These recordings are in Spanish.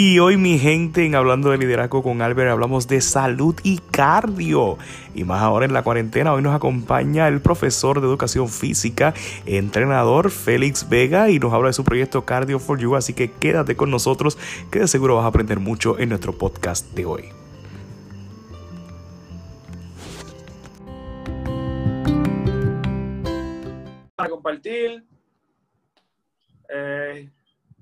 Y hoy mi gente en Hablando de Liderazgo con Albert hablamos de salud y cardio. Y más ahora en la cuarentena, hoy nos acompaña el profesor de educación física, entrenador Félix Vega y nos habla de su proyecto Cardio for You. Así que quédate con nosotros que de seguro vas a aprender mucho en nuestro podcast de hoy. Para compartir. Eh,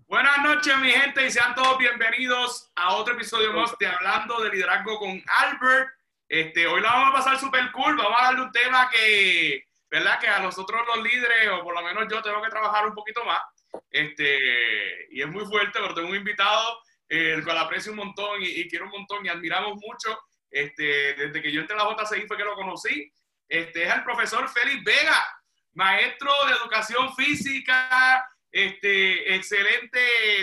Buenas noches, mi gente, y sean todos bienvenidos a otro episodio más de Hablando de Liderazgo con Albert. Este, hoy la vamos a pasar súper cool. Vamos a darle un tema que, ¿verdad? Que a nosotros los líderes, o por lo menos yo, tengo que trabajar un poquito más. Este, y es muy fuerte, pero tengo un invitado eh, el cual aprecio un montón y, quiero un montón y admiramos mucho. Este, desde que yo entré a la JCI fue que lo conocí. Este, es el profesor Félix Vega, maestro de educación física, este, excelente.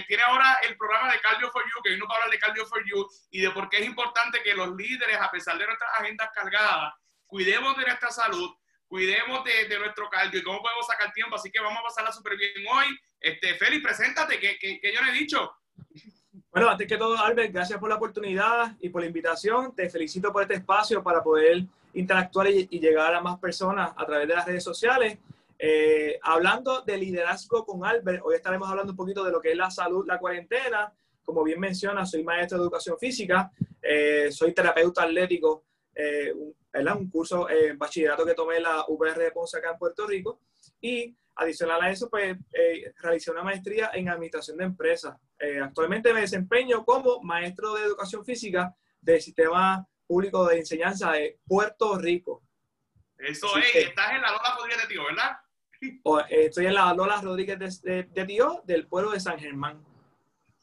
Tiene ahora el programa de Cardio for You, que hoy nos va hablar de Cardio for You y de por qué es importante que los líderes, a pesar de nuestras agendas cargadas, cuidemos de nuestra salud, cuidemos de, nuestro cardio y cómo podemos sacar tiempo. Así que vamos a pasarla súper bien hoy. Este, Félix, preséntate, que, que, yo le he dicho. Bueno, antes que todo, Albert, gracias por la oportunidad y por la invitación. Te felicito por este espacio para poder interactuar y llegar a más personas a través de las redes sociales. Eh, hablando de liderazgo con Albert, hoy estaremos hablando un poquito de lo que es la salud, la cuarentena. Como bien menciona, soy maestro de educación física, eh, soy terapeuta atlético, eh, un, un curso en bachillerato que tomé la UPR de Ponce acá en Puerto Rico. Y adicional a eso, pues realicé una maestría en administración de empresas. actualmente me desempeño como maestro de educación física del Sistema Público de Enseñanza de Puerto Rico. Eso es, estás en la Lola Rodríguez de Tío, ¿verdad? Eh, estoy en la Lola Rodríguez de, de, Tío, del pueblo de San Germán.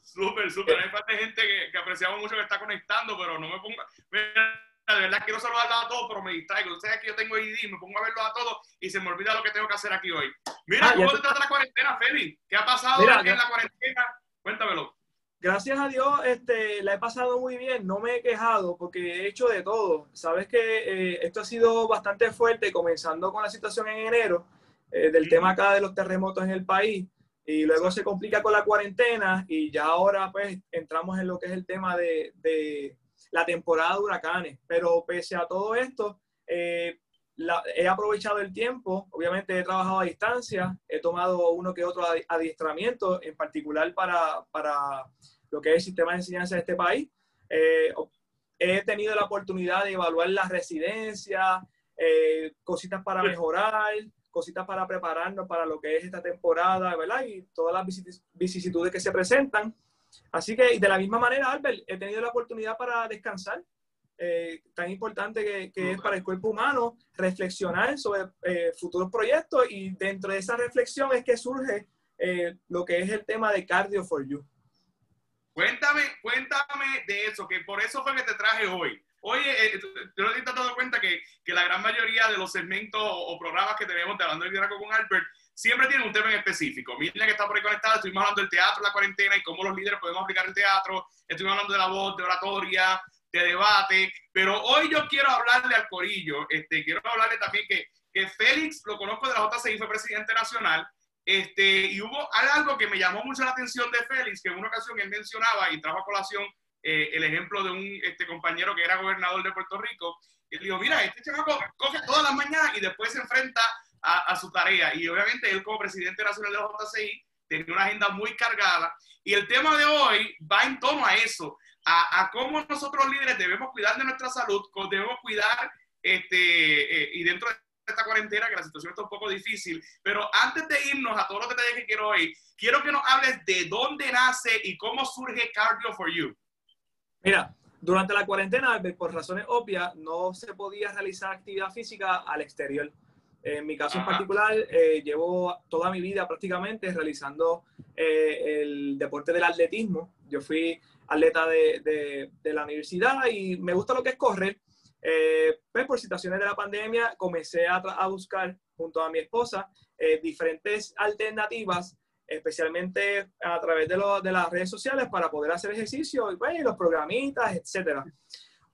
Súper, súper. Hay parte de gente que, que, apreciamos mucho que está conectando, pero no me ponga. De verdad quiero saludarlos a todos, pero me distraigo. Ustedes que yo tengo ID, me pongo a verlos a todos y se me olvida lo que tengo que hacer aquí hoy. Mira, ah, ¿cómo te trata la cuarentena, Feli? ¿Qué ha pasado aquí en la cuarentena? Cuéntamelo. Gracias a Dios, este, la he pasado muy bien, no me he quejado porque he hecho de todo. Sabes que eh, esto ha sido bastante fuerte, comenzando con la situación en enero eh, del tema acá de los terremotos en el país y luego se complica con la cuarentena y ya ahora pues entramos en lo que es el tema de, de la temporada de huracanes. Pero pese a todo esto, eh, he aprovechado el tiempo, obviamente he trabajado a distancia, he tomado uno que otro adiestramiento, en particular para, para lo que es el sistema de enseñanza de este país. Eh, he tenido la oportunidad de evaluar las residencias, cositas para mejorar, cositas para prepararnos para lo que es esta temporada, ¿verdad? Y todas las vicisitudes que se presentan. Así que, de la misma manera, Albert, he tenido la oportunidad para descansar, eh, tan importante que, es para el cuerpo humano, reflexionar sobre eh, futuros proyectos y dentro de esa reflexión es que surge eh, lo que es el tema de Cardio for You. Cuéntame, cuéntame de eso, que por eso fue que te traje hoy. Oye, eh, yo no te has dado cuenta que, que, la gran mayoría de los segmentos o, programas que tenemos de Hablando del Liderazgo con Albert siempre tienen un tema en específico. Miren que está por ahí conectada, estuvimos hablando del teatro, la cuarentena y cómo los líderes podemos aplicar el teatro, estuvimos hablando de la voz, de oratoria, de debate, pero hoy yo quiero hablarle al corillo, este, quiero hablarle también que, que Félix, lo conozco de la JCI, fue presidente nacional, este, y hubo algo que me llamó mucho la atención de Félix, que en una ocasión él mencionaba y trajo a colación eh, el ejemplo de un este, compañero que era gobernador de Puerto Rico. Y le digo, mira, este chamaco coge todas las mañanas y después se enfrenta a, su tarea. Y obviamente él como presidente nacional de la JCI tenía una agenda muy cargada. Y el tema de hoy va en torno a eso, a, cómo nosotros líderes debemos cuidar de nuestra salud, debemos cuidar, este, eh, y dentro de esta cuarentena, que la situación está un poco difícil, pero antes de irnos a todos los detalles que quiero hoy, quiero que nos hables de dónde nace y cómo surge Cardio for You. Mira, durante la cuarentena, por razones obvias, no se podía realizar actividad física al exterior. En mi caso en particular, eh, llevo toda mi vida prácticamente realizando eh, el deporte del atletismo. Yo fui atleta de, la universidad y me gusta lo que es correr. Eh, pues por situaciones de la pandemia comencé a, a buscar junto a mi esposa diferentes alternativas especialmente a través de, de, las redes sociales para poder hacer ejercicio y pues, los programitas, etcétera.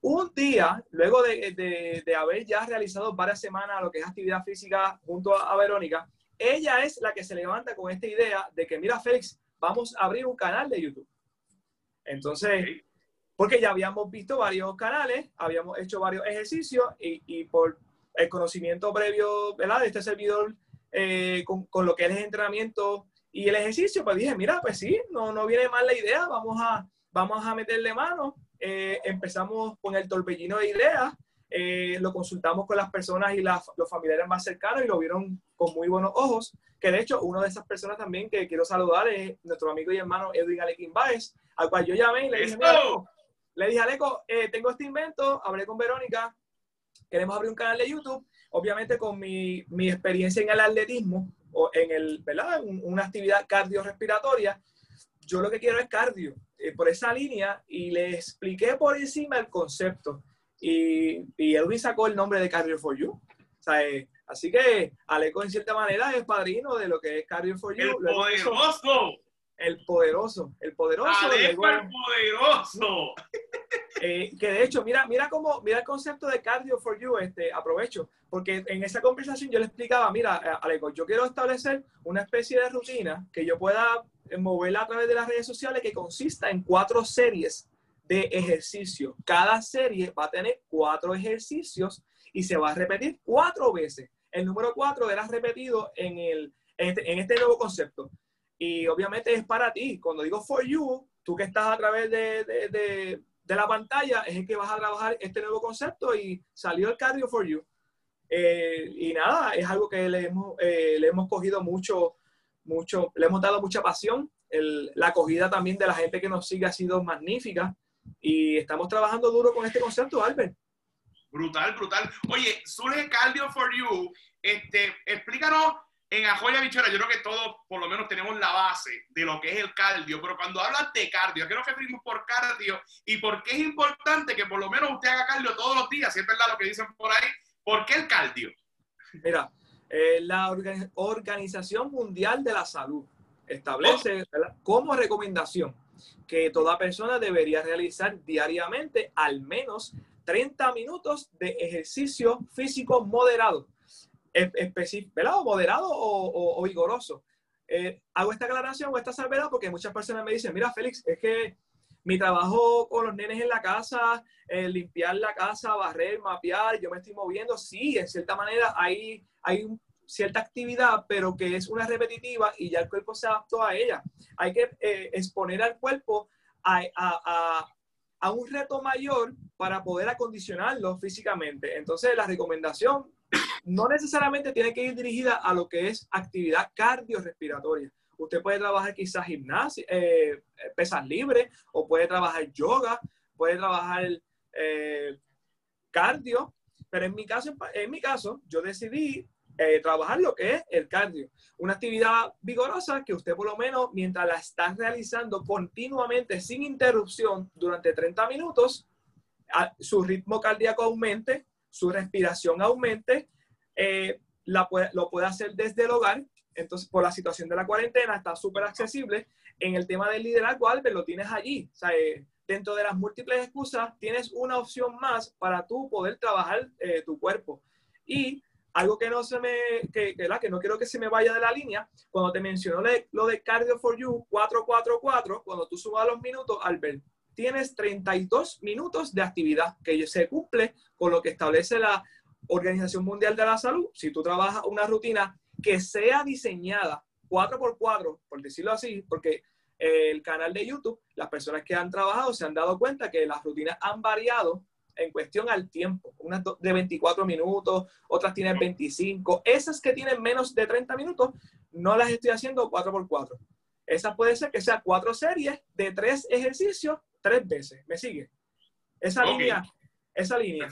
Un día, luego de, de, haber ya realizado varias semanas lo que es actividad física junto a, Verónica, ella es la que se levanta con esta idea de que, mira, Félix, vamos a abrir un canal de YouTube. Entonces, porque ya habíamos visto varios canales, habíamos hecho varios ejercicios y, y por el conocimiento previo ¿verdad? de este servidor eh, con, con, lo que es el entrenamiento y el ejercicio, pues dije, mira, pues sí, no, no viene mal la idea, vamos a, vamos a meterle mano. Eh, empezamos con el torbellino de ideas, eh, lo consultamos con las personas y las, los familiares más cercanos y lo vieron con muy buenos ojos, que de hecho una de esas personas también que quiero saludar es nuestro amigo y hermano Edwin Alequín Baez, al cual yo llamé y le dije, le dije, Aleco, eh, tengo este invento, hablé con Verónica, queremos abrir un canal de YouTube, obviamente con mi, mi experiencia en el atletismo, o en el, ¿verdad? una actividad cardiorrespiratoria, yo lo que quiero es cardio, eh, por esa línea, y le expliqué por encima el concepto. Y, y Edwin sacó el nombre de Cardio for You. O sea, eh, así que Aleco, en cierta manera, es padrino de lo que es Cardio for You. ¡El poderoso! El poderoso, el poderoso. el poderoso. Eh, que de hecho, mira, mira cómo, mira el concepto de cardio for you, este, aprovecho, porque en esa conversación yo le explicaba, mira, eh, Aleco, yo quiero establecer una especie de rutina que yo pueda moverla a través de las redes sociales que consista en cuatro series de ejercicio. Cada serie va a tener cuatro ejercicios y se va a repetir cuatro veces. El número cuatro era repetido en, el, en, este, en este nuevo concepto. Y obviamente es para ti. Cuando digo for you, tú que estás a través de, de, de, de la pantalla, es el que vas a trabajar este nuevo concepto y salió el cardio for you. Eh, y nada, es algo que le hemos, eh, le hemos cogido mucho, mucho, le hemos dado mucha pasión. El, la acogida también de la gente que nos sigue ha sido magnífica y estamos trabajando duro con este concepto, Albert. Brutal, brutal. Oye, surge Cardio for You. Este, explícanos en Ajoya Bichora, yo creo que todos por lo menos tenemos la base de lo que es el cardio, pero cuando hablas de cardio, ¿a qué nos referimos por cardio? ¿Y por qué es importante que por lo menos usted haga cardio todos los días? Si es verdad lo que dicen por ahí, ¿por qué el cardio? Mira, eh, la Organización Mundial de la Salud establece como recomendación que toda persona debería realizar diariamente al menos 30 minutos de ejercicio físico moderado específico, ¿verdad? moderado o, vigoroso. Eh, hago esta aclaración o esta salvedad porque muchas personas me dicen, mira Félix, es que mi trabajo con los nenes en la casa, eh, limpiar la casa, barrer, mapear, yo me estoy moviendo, sí, en cierta manera hay, hay cierta actividad, pero que es una repetitiva y ya el cuerpo se adaptó a ella. Hay que eh, exponer al cuerpo a, a, a, un reto mayor para poder acondicionarlo físicamente. Entonces, la recomendación no necesariamente tiene que ir dirigida a lo que es actividad cardiorrespiratoria. Usted puede trabajar quizás gimnasia, eh, pesas libres, o puede trabajar yoga, puede trabajar eh, cardio, pero en mi caso, en mi caso yo decidí eh, trabajar lo que es el cardio. Una actividad vigorosa que usted por lo menos mientras la está realizando continuamente sin interrupción durante 30 minutos, su ritmo cardíaco aumente, su respiración aumente, eh, la lo puede hacer desde el hogar. Entonces, por la situación de la cuarentena, está súper accesible. En el tema del liderazgo, Albert, lo tienes allí. O sea, eh, dentro de las múltiples excusas, tienes una opción más para tú poder trabajar eh, tu cuerpo. Y algo que no se me, que, que no quiero que se me vaya de la línea, cuando te mencionó lo de Cardio for You 444, cuando tú sumas los minutos, Albert, tienes 32 minutos de actividad que se cumple con lo que establece la Organización Mundial de la Salud. Si tú trabajas una rutina que sea diseñada 4x4, por decirlo así, porque el canal de YouTube, las personas que han trabajado se han dado cuenta que las rutinas han variado en cuestión al tiempo. Unas de 24 minutos, otras tienen 25. Esas que tienen menos de 30 minutos, no las estoy haciendo 4x4. Esas puede ser que sea cuatro series de tres ejercicios tres veces. ¿Me sigue? Esa línea, esa línea.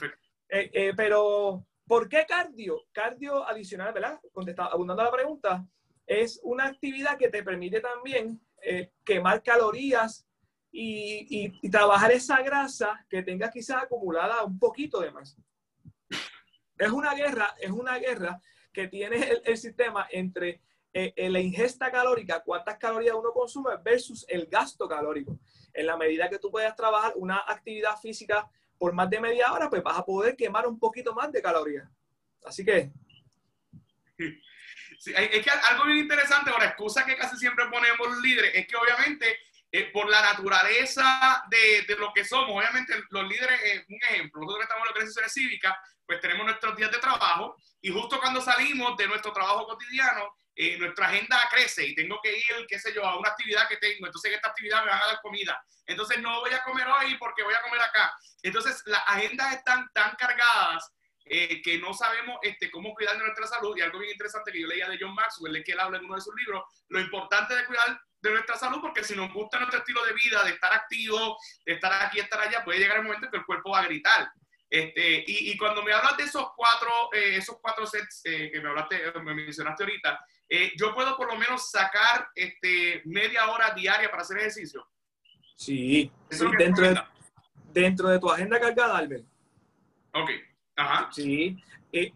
Eh, eh, pero, ¿por qué cardio? Cardio adicional, ¿verdad? Contestando, abundando a la pregunta, es una actividad que te permite también eh, quemar calorías y, trabajar esa grasa que tengas quizás acumulada un poquito de más. Es una guerra, es una guerra que tiene el, el sistema entre la ingesta calórica, cuántas calorías uno consume versus el gasto calórico en la medida que tú puedas trabajar una actividad física por más de media hora, pues vas a poder quemar un poquito más de calorías. Así que... Es que algo bien interesante, la excusa que casi siempre ponemos los líderes, es que obviamente eh, por la naturaleza de, de, lo que somos. Obviamente, los líderes, eh, un ejemplo, nosotros que estamos en la organizaciones cívicas, pues tenemos nuestros días de trabajo y justo cuando salimos de nuestro trabajo cotidiano, eh, nuestra agenda crece y tengo que ir, qué sé yo, a una actividad que tengo, entonces en esta actividad me van a dar comida. Entonces no voy a comer hoy porque voy a comer acá. Entonces las agendas están tan cargadas eh, que no sabemos este, cómo cuidar de nuestra salud. Y algo bien interesante que yo leía de John Maxwell, es que él habla en uno de sus libros, lo importante de cuidar de nuestra salud, porque si nos gusta nuestro estilo de vida, de estar activo, de estar aquí, estar allá, puede llegar el momento en que el cuerpo va a gritar. Este, y, y, cuando me hablas de esos cuatro, eh, esos cuatro sets eh, que me hablaste, me mencionaste ahorita, eh, yo puedo por lo menos sacar este, media hora diaria para hacer ejercicio. Sí, sí dentro, de, dentro de tu agenda cargada, Albert. Ok, ajá. Sí,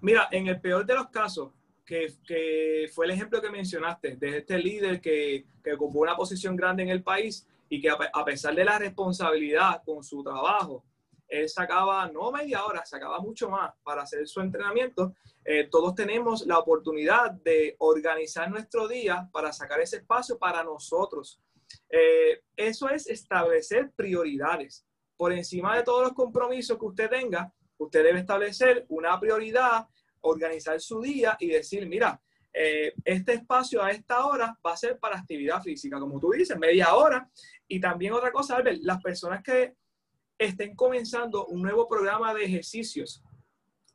mira, en el peor de los casos, que, que, fue el ejemplo que mencionaste, de este líder que, que ocupó una posición grande en el país y que a, a pesar de la responsabilidad con su trabajo, él sacaba no media hora, sacaba mucho más para hacer su entrenamiento. Eh, todos tenemos la oportunidad de organizar nuestro día para sacar ese espacio para nosotros. Eh, eso es establecer prioridades. Por encima de todos los compromisos que usted tenga, usted debe establecer una prioridad, organizar su día y decir, mira, eh, este espacio a esta hora va a ser para actividad física, como tú dices, media hora. Y también otra cosa, Albert, las personas que estén comenzando un nuevo programa de ejercicios,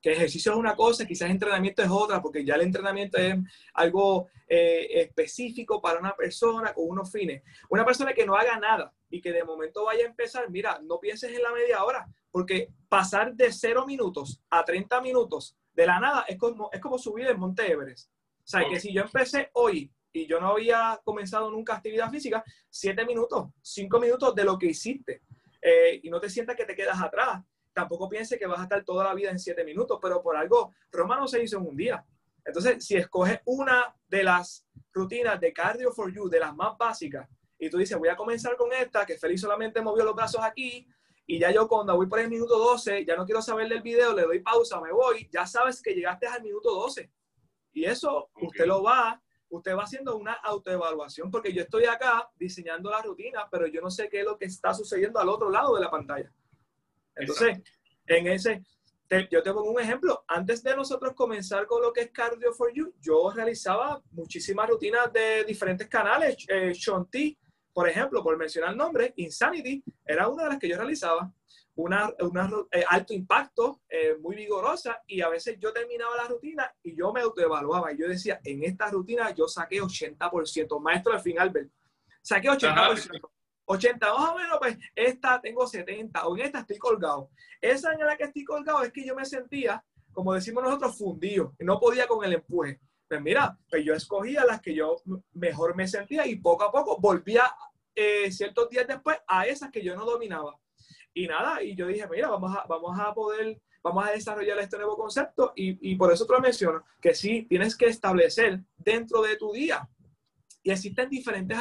que ejercicio es una cosa, quizás entrenamiento es otra, porque ya el entrenamiento es algo eh, específico para una persona con unos fines. Una persona que no haga nada y que de momento vaya a empezar, mira, no pienses en la media hora, porque pasar de cero minutos a 30 minutos de la nada es como, es como subir el Monte Everest. O sea, que si yo empecé hoy y yo no había comenzado nunca actividad física, siete minutos, cinco minutos de lo que hiciste. Eh, y no te sientas que te quedas atrás. Tampoco pienses que vas a estar toda la vida en siete minutos, pero por algo, Roma no se hizo en un día. Entonces, si escoges una de las rutinas de Cardio for You, de las más básicas, y tú dices, voy a comenzar con esta, que Félix solamente movió los brazos aquí, y ya yo cuando voy por el minuto 12, ya no quiero saber del video, le doy pausa, me voy, ya sabes que llegaste al minuto 12. Y eso usted lo va usted va haciendo una autoevaluación, porque yo estoy acá diseñando la rutina, pero yo no sé qué es lo que está sucediendo al otro lado de la pantalla. Entonces, en ese, yo te pongo un ejemplo. Antes de nosotros comenzar con lo que es Cardio for You, yo realizaba muchísimas rutinas de diferentes canales. Eh, T, por ejemplo, por mencionar el nombre, Insanity era una de las que yo realizaba una, una eh, alto impacto, eh, muy vigorosa, y a veces yo terminaba la rutina y yo me autoevaluaba y yo decía, en esta rutina yo saqué 80%, maestro de fin, Albert, saqué 80%. 80, más o menos, pues esta tengo 70, o en esta estoy colgado. Esa en la que estoy colgado es que yo me sentía, como decimos nosotros, fundido, y no podía con el empuje. Pues mira, pues yo escogía las que yo mejor me sentía y poco a poco volvía eh, ciertos días después a esas que yo no dominaba. Y nada, y yo dije, mira, vamos a, vamos a poder, vamos a desarrollar este nuevo concepto y, y por eso te lo menciono, que sí, tienes que establecer dentro de tu día y existen diferentes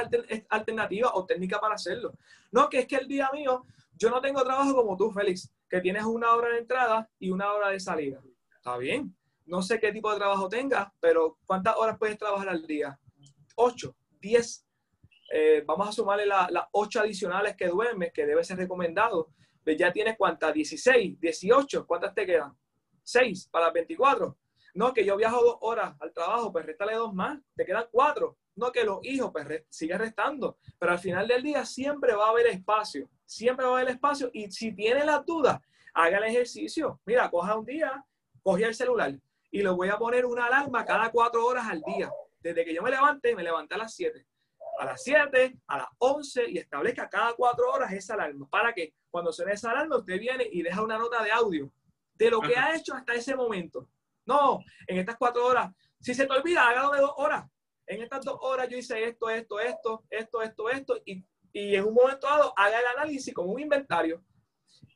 alternativas o técnicas para hacerlo. No, que es que el día mío, yo no tengo trabajo como tú, Félix, que tienes una hora de entrada y una hora de salida. Está bien. No sé qué tipo de trabajo tengas, pero ¿cuántas horas puedes trabajar al día? Ocho, diez. Eh, vamos a sumarle las ocho adicionales que duermes, que debe ser recomendado. Pues ya tienes cuántas, 16, 18, ¿cuántas te quedan? 6 para las 24. No, que yo viajo dos horas al trabajo, pues réstale dos más, te quedan cuatro. No, que los hijos, pues sigue restando. Pero al final del día siempre va a haber espacio, siempre va a haber espacio. Y si tiene las dudas, haga el ejercicio. Mira, coja un día, coge el celular y le voy a poner una alarma cada cuatro horas al día. Desde que yo me levante, me levanté a las 7 a las 7, a las 11 y establezca cada cuatro horas esa alarma. ¿Para que Cuando suene esa alarma, usted viene y deja una nota de audio de lo que ha hecho hasta ese momento. No, en estas cuatro horas, si se te olvida, hágalo de dos horas. En estas dos horas yo hice esto, esto, esto, esto, esto, esto, y, y en un momento dado haga el análisis como un inventario.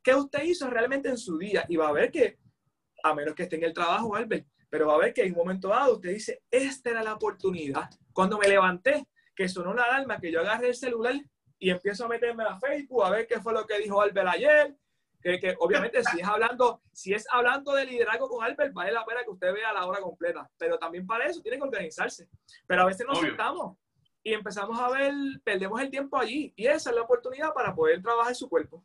¿Qué usted hizo realmente en su día? Y va a ver que, a menos que esté en el trabajo, Albert, pero va a ver que en un momento dado usted dice, esta era la oportunidad. Cuando me levanté, que sonó una alarma, que yo agarré el celular y empiezo a meterme a Facebook a ver qué fue lo que dijo Albert ayer. Que, que obviamente si es hablando, si es hablando de liderazgo con Albert, vale la pena que usted vea la hora completa. Pero también para eso tiene que organizarse. Pero a veces nos sentamos y empezamos a ver, perdemos el tiempo allí. Y esa es la oportunidad para poder trabajar su cuerpo.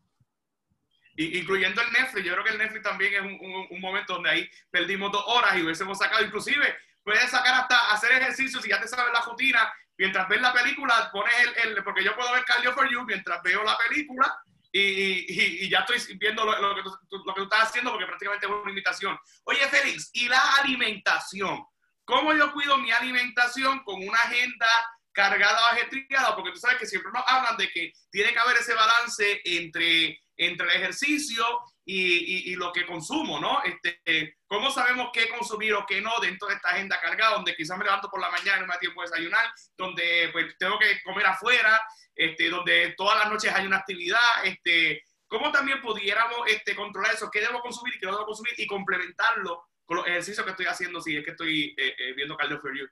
incluyendo el Netflix, yo creo que el Netflix también es un, un, momento donde ahí perdimos dos horas y hubiésemos sacado, inclusive puedes sacar hasta hacer ejercicios si ya te sabes la rutina, mientras ves la película, pones el, el porque yo puedo ver Cardio for You mientras veo la película y, y, ya estoy viendo lo, lo, que tú, lo, que tú, estás haciendo porque prácticamente es una invitación. Oye, Félix, ¿y la alimentación? ¿Cómo yo cuido mi alimentación con una agenda cargada o ajetreada? Porque tú sabes que siempre nos hablan de que tiene que haber ese balance entre, entre el ejercicio y, y, lo que consumo, ¿no? Este, ¿Cómo sabemos qué consumir o qué no dentro de esta agenda cargada, donde quizás me levanto por la mañana y no me da tiempo de desayunar, donde pues tengo que comer afuera, este, donde todas las noches hay una actividad? Este, ¿Cómo también pudiéramos este, controlar eso? ¿Qué debo consumir y qué no debo consumir? Y complementarlo con los ejercicios que estoy haciendo si es que estoy eh, eh, viendo Cardio for You.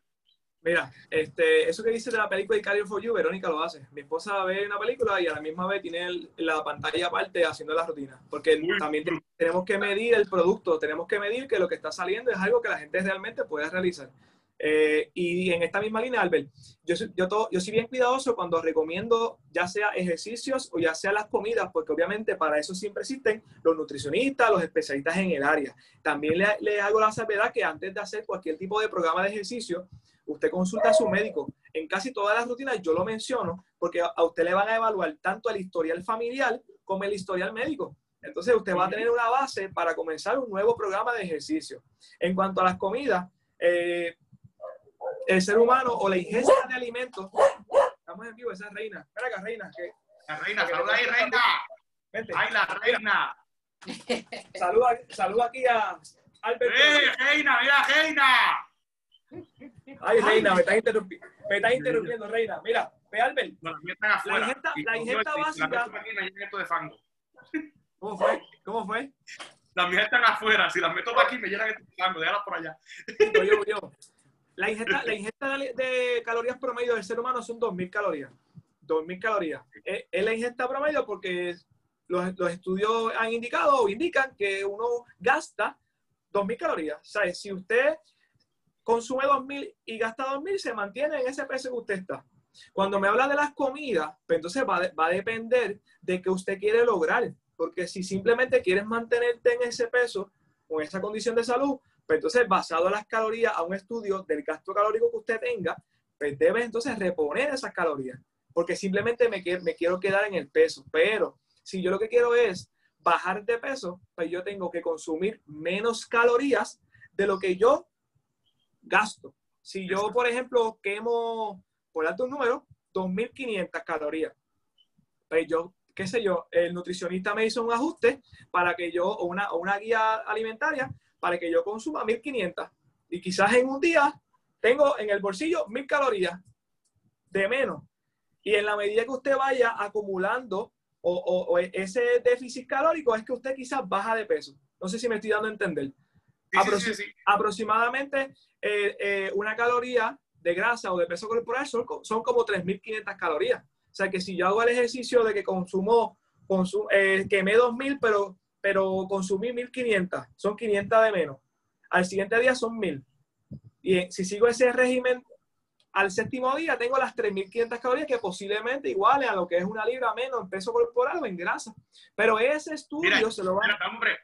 Mira, este, eso que dice de la película de Cardio for You, Verónica lo hace. Mi esposa ve una película y a la misma vez tiene la pantalla aparte haciendo la rutina. Porque también tenemos que medir el producto, tenemos que medir que lo que está saliendo es algo que la gente realmente puede realizar. Eh, y en esta misma línea, Albert, yo, yo, todo, yo soy bien cuidadoso cuando recomiendo ya sea ejercicios o ya sea las comidas, porque obviamente para eso siempre existen los nutricionistas, los especialistas en el área. También le, le hago la salvedad que antes de hacer cualquier tipo de programa de ejercicio, usted consulta a su médico. En casi todas las rutinas yo lo menciono porque a usted le van a evaluar tanto el historial familiar como el historial médico. Entonces usted va a tener una base para comenzar un nuevo programa de ejercicio. En cuanto a las comidas, eh, el ser humano o la ingesta de alimentos. Estamos en vivo, esa es reina. Espera acá, reina. Que, la reina, saluda ahí, reina. Vente. Ay, la reina. Saluda, saluda aquí a Albert. ¡Eh, reina, mira, reina! Ay, reina, me estás interrumpiendo, me estás interrumpiendo, reina. Mira, ve, Albert. No, la ingesta, la ingesta básica. de fango. ¿Cómo fue? ¿Cómo fue? Las mías están afuera. Si las meto por aquí, me llenan de fango. Déjalas por allá. Yo, yo, yo. La ingesta, la ingesta de calorías promedio del ser humano son 2.000 calorías. 2.000 calorías. Es, la ingesta promedio porque los, los, estudios han indicado o indican que uno gasta 2.000 calorías. O sea, si usted consume 2.000 y gasta 2.000, se mantiene en ese peso que usted está. Cuando me habla de las comidas, pues entonces va, va a depender de qué usted quiere lograr. Porque si simplemente quieres mantenerte en ese peso o en esa condición de salud, pues entonces, basado en las calorías, a un estudio del gasto calórico que usted tenga, pues debe entonces reponer esas calorías, porque simplemente me, me quiero quedar en el peso. Pero si yo lo que quiero es bajar de peso, pues yo tengo que consumir menos calorías de lo que yo gasto. Si yo, por ejemplo, quemo, por alto un número, 2.500 calorías, pues yo, qué sé yo, el nutricionista me hizo un ajuste para que yo, o una, o una guía alimentaria, para que yo consuma 1500. Y quizás en un día tengo en el bolsillo 1000 calorías de menos. Y en la medida que usted vaya acumulando o, ese déficit calórico es que usted quizás baja de peso. No sé si me estoy dando a entender. Aproximadamente eh, eh, una caloría de grasa o de peso corporal son, son como 3.500 calorías. O sea que si yo hago el ejercicio de que consumo, consum, eh, quemé 2.000, pero pero consumí 1500, son 500 de menos. Al siguiente día son 1000. Y si sigo ese régimen, al séptimo día tengo las 3500 calorías que posiblemente igualen a lo que es una libra menos en peso corporal o en grasa. Pero ese estudio se lo va a... Hombre,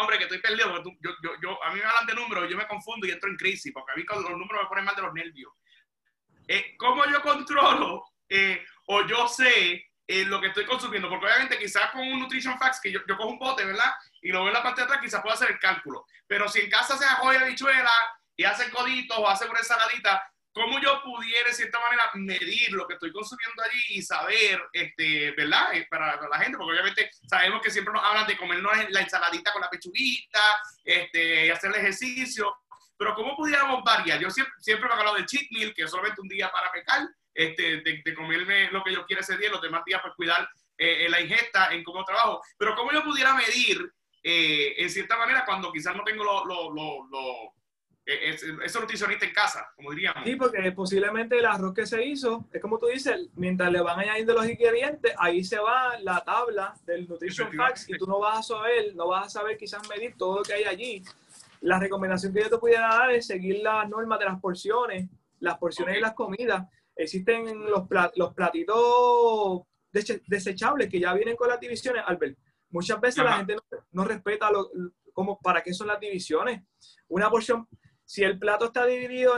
hombre, que estoy perdido. Yo, yo, yo, a mí me hablan de números, yo me confundo y entro en crisis, porque a mí los números me ponen mal de los nervios. Eh, ¿Cómo yo controlo eh, o yo sé lo que estoy consumiendo, porque obviamente quizás con un Nutrition Facts, que yo, yo, cojo un bote, ¿verdad? Y lo veo en la parte de atrás, quizás puedo hacer el cálculo. Pero si en casa se joya bichuela y hacen coditos o hacen una ensaladita, ¿cómo yo pudiera, de cierta manera, medir lo que estoy consumiendo allí y saber, este, ¿verdad? Eh, para, la gente, porque obviamente sabemos que siempre nos hablan de comernos la ensaladita con la pechuguita, este, y hacer el ejercicio, pero ¿cómo pudiéramos variar? Yo siempre, siempre me he hablado del cheat meal, que es solamente un día para pecar, este, de, comerme lo que yo quiero ese día, los demás días pues cuidar eh, la ingesta, en cómo trabajo. Pero cómo yo pudiera medir, eh, en cierta manera, cuando quizás no tengo lo, lo, lo, eh, ese nutricionista en casa, como diríamos. Sí, porque posiblemente el arroz que se hizo, es como tú dices, mientras le van añadiendo los ingredientes, ahí se va la tabla del Nutrition Facts y tú no vas a saber, no vas a saber quizás medir todo lo que hay allí. La recomendación que yo te pudiera dar es seguir las normas de las porciones, las porciones y las comidas existen los, los platitos desechables que ya vienen con las divisiones, Albert. Muchas veces la gente no, respeta lo, como, para qué son las divisiones. Una porción, si el plato está dividido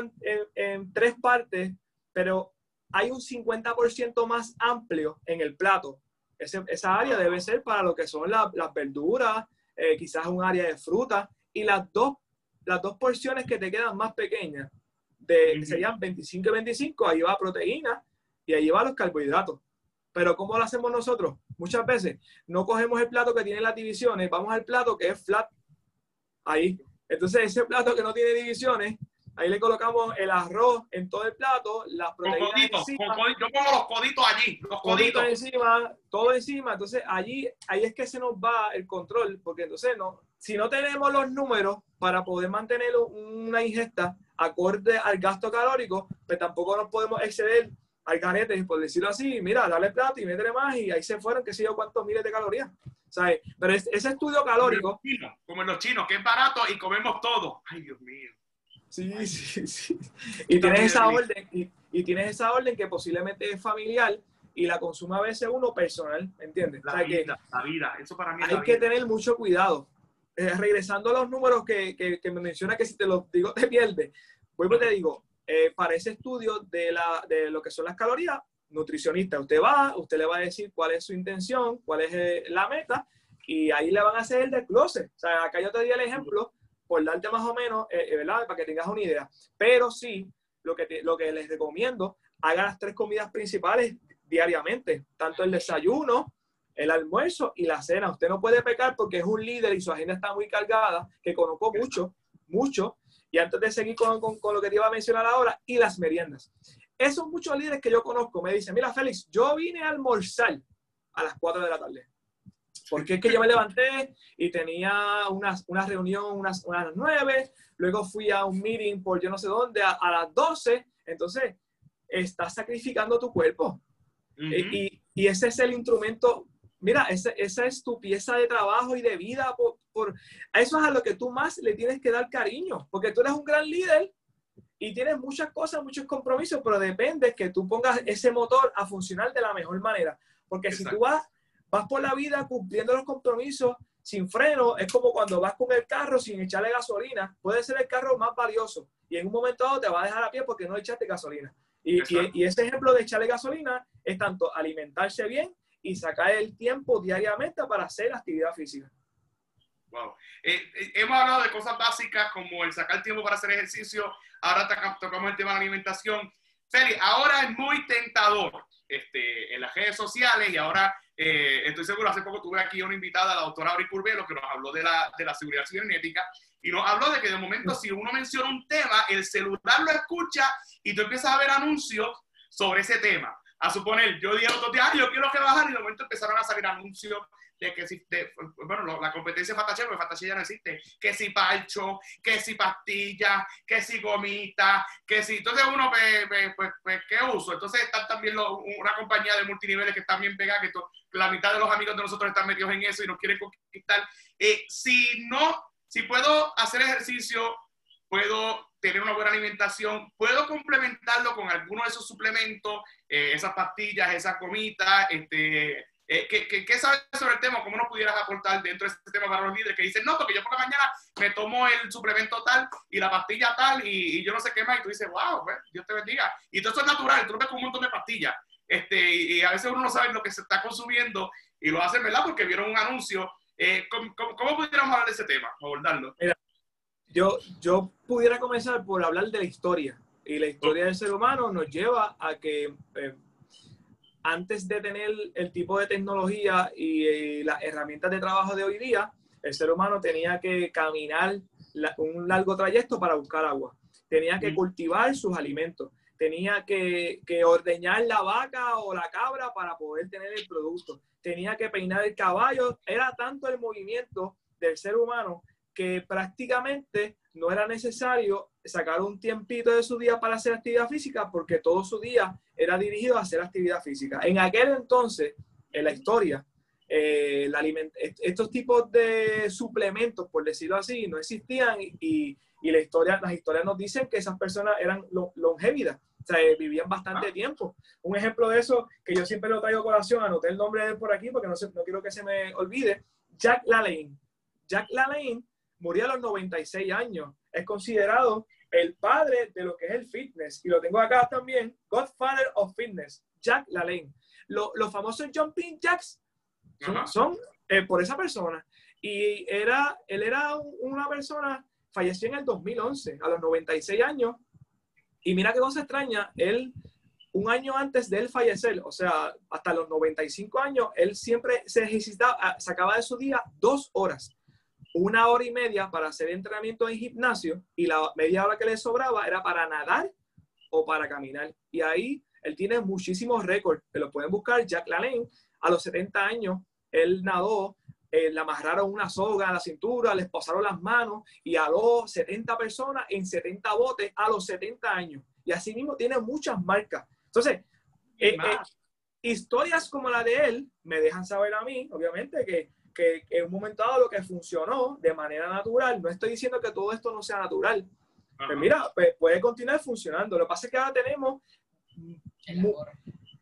en, tres partes, pero hay un 50% más amplio en el plato, esa área debe ser para lo que son las verduras, eh, quizás un área de fruta, y las dos, las dos porciones que te quedan más pequeñas, de, serían 25 y 25, ahí va proteína y ahí va los carbohidratos. Pero ¿cómo lo hacemos nosotros? Muchas veces no cogemos el plato que tiene las divisiones, vamos al plato que es flat. Ahí. Entonces ese plato que no tiene divisiones, ahí le colocamos el arroz en todo el plato, las proteínas encima. yo pongo los coditos allí, los coditos. encima, todo encima. Entonces allí, ahí es que se nos va el control, porque entonces no, si no tenemos los números para poder mantener una ingesta acorde al gasto calórico, pues tampoco nos podemos exceder al garete, por decirlo así, mira, dale plato y métele más y ahí se fueron, qué sé yo, cuántos miles de calorías. ¿sabes? Pero ese estudio calórico... Como en, los chinos, que es barato y comemos todo. Ay, Dios mío. Sí, sí, sí. Y tienes esa orden, y, tienes esa orden que posiblemente es familiar y la consume a veces uno personal, ¿me entiendes? La, vida, la vida, eso para mí Hay que tener mucho cuidado. Eh, regresando a los números que, que, que, me menciona que si te los digo te pierdes, vuelvo te digo, eh, para ese estudio de, la, de lo que son las calorías, nutricionista, usted va, usted le va a decir cuál es su intención, cuál es eh, la meta, y ahí le van a hacer el desglose. O sea, acá yo te di el ejemplo, por darte más o menos, eh, ¿verdad? Para que tengas una idea. Pero sí, lo que, lo que les recomiendo, haga las tres comidas principales diariamente, tanto el desayuno, el almuerzo y la cena. Usted no puede pecar porque es un líder y su agenda está muy cargada, que conozco mucho, mucho, y antes de seguir con, con, lo que te iba a mencionar ahora, y las meriendas. Esos muchos líderes que yo conozco me dicen, mira Félix, yo vine a almorzar a las 4 de la tarde. Porque es que yo me levanté y tenía una, una reunión unas, unas 9, luego fui a un meeting por yo no sé dónde a, las 12. Entonces, estás sacrificando tu cuerpo. y, y, ese es el instrumento mira, esa, esa, es tu pieza de trabajo y de vida. Por, por, eso es a lo que tú más le tienes que dar cariño, porque tú eres un gran líder y tienes muchas cosas, muchos compromisos, pero depende que tú pongas ese motor a funcionar de la mejor manera. Porque si tú vas, vas por la vida cumpliendo los compromisos sin freno, es como cuando vas con el carro sin echarle gasolina. Puede ser el carro más valioso y en un momento dado te va a dejar a pie porque no echaste gasolina. Y, y, y, ese ejemplo de echarle gasolina es tanto alimentarse bien y sacar el tiempo diariamente para hacer actividad física. Wow. Eh, eh, hemos hablado de cosas básicas como el sacar tiempo para hacer ejercicio, ahora tocamos el tema de la alimentación. Feli, ahora es muy tentador este, en las redes sociales y ahora eh, estoy seguro, hace poco tuve aquí una invitada, la doctora Auri Curbelo, que nos habló de la, de la seguridad cibernética y nos habló de que de momento si uno menciona un tema, el celular lo escucha y tú empiezas a ver anuncios sobre ese tema a suponer, yo dije otro día, yo quiero que bajar y de momento empezaron a salir anuncios de que si, bueno, la competencia de Fatachea, porque Fatachea ya no existe, que si palcho, que si pastilla, que si gomita, que si, entonces uno, pues, pues, ¿qué uso? Entonces está también una compañía de multiniveles que está bien pegada, que la mitad de los amigos de nosotros están metidos en eso y nos quieren conquistar. Eh, si no, si puedo hacer ejercicio, puedo tener una buena alimentación, puedo complementarlo con alguno de esos suplementos, eh, esas pastillas, esas comitas, este, eh, ¿qué, sabes sobre el tema? ¿Cómo nos pudieras aportar dentro de este tema para los líderes que dicen, no, porque yo por la mañana me tomo el suplemento tal y la pastilla tal y, yo no sé qué más? Y tú dices, wow, pues, Dios te bendiga. Y todo eso es natural, tú ves con un montón de pastillas. Este, y, a veces uno no sabe lo que se está consumiendo y lo hacen, ¿verdad? Porque vieron un anuncio. Eh, ¿cómo, cómo, pudiéramos hablar de ese tema? Abordarlo. Mira, yo, yo pudiera comenzar por hablar de la historia. Y la historia del ser humano nos lleva a que eh, antes de tener el tipo de tecnología y, las herramientas de trabajo de hoy día, el ser humano tenía que caminar un largo trayecto para buscar agua. Tenía que cultivar sus alimentos. Tenía que, que ordeñar la vaca o la cabra para poder tener el producto. Tenía que peinar el caballo. Era tanto el movimiento del ser humano que prácticamente no era necesario sacar un tiempito de su día para hacer actividad física porque todo su día era dirigido a hacer actividad física. En aquel entonces, en la historia, eh, estos tipos de suplementos, por decirlo así, no existían y, y la historia, las historias nos dicen que esas personas eran longevidas o sea, vivían bastante Ah. tiempo. Un ejemplo de eso, que yo siempre lo traigo a colación, anoté el nombre de él por aquí porque no, se- no quiero que se me olvide, Jack LaLanne. Jack LaLanne murió a los 96 años. Es considerado el padre de lo que es el fitness. Y lo tengo acá también, Godfather of Fitness, Jack LaLanne. Lo- los famosos Jumping Jacks son, eh, por esa persona. Y era, él era un- una persona, falleció en el 2011, a los 96 años. Y mira qué cosa extraña, él, un año antes de él fallecer, o sea, hasta los 95 años, él siempre se ejercitaba, ah, sacaba de su día dos horas, una hora y media para hacer entrenamiento en gimnasio y la media hora que le sobraba era para nadar o para caminar. Y ahí él tiene muchísimos récords, que lo pueden buscar, Jack LaLanne, a los 70 años, él nadó, eh, le amarraron una soga a la cintura, le esposaron las manos y aló 70 personas en 70 botes a los 70 años. Y así mismo tiene muchas marcas. Entonces, eh, eh, historias como la de él me dejan saber a mí, obviamente, que, que, en un momento dado lo que funcionó de manera natural, no estoy diciendo que todo esto no sea natural, Ajá. pues mira, pues puede continuar funcionando. Lo que pasa es que ahora tenemos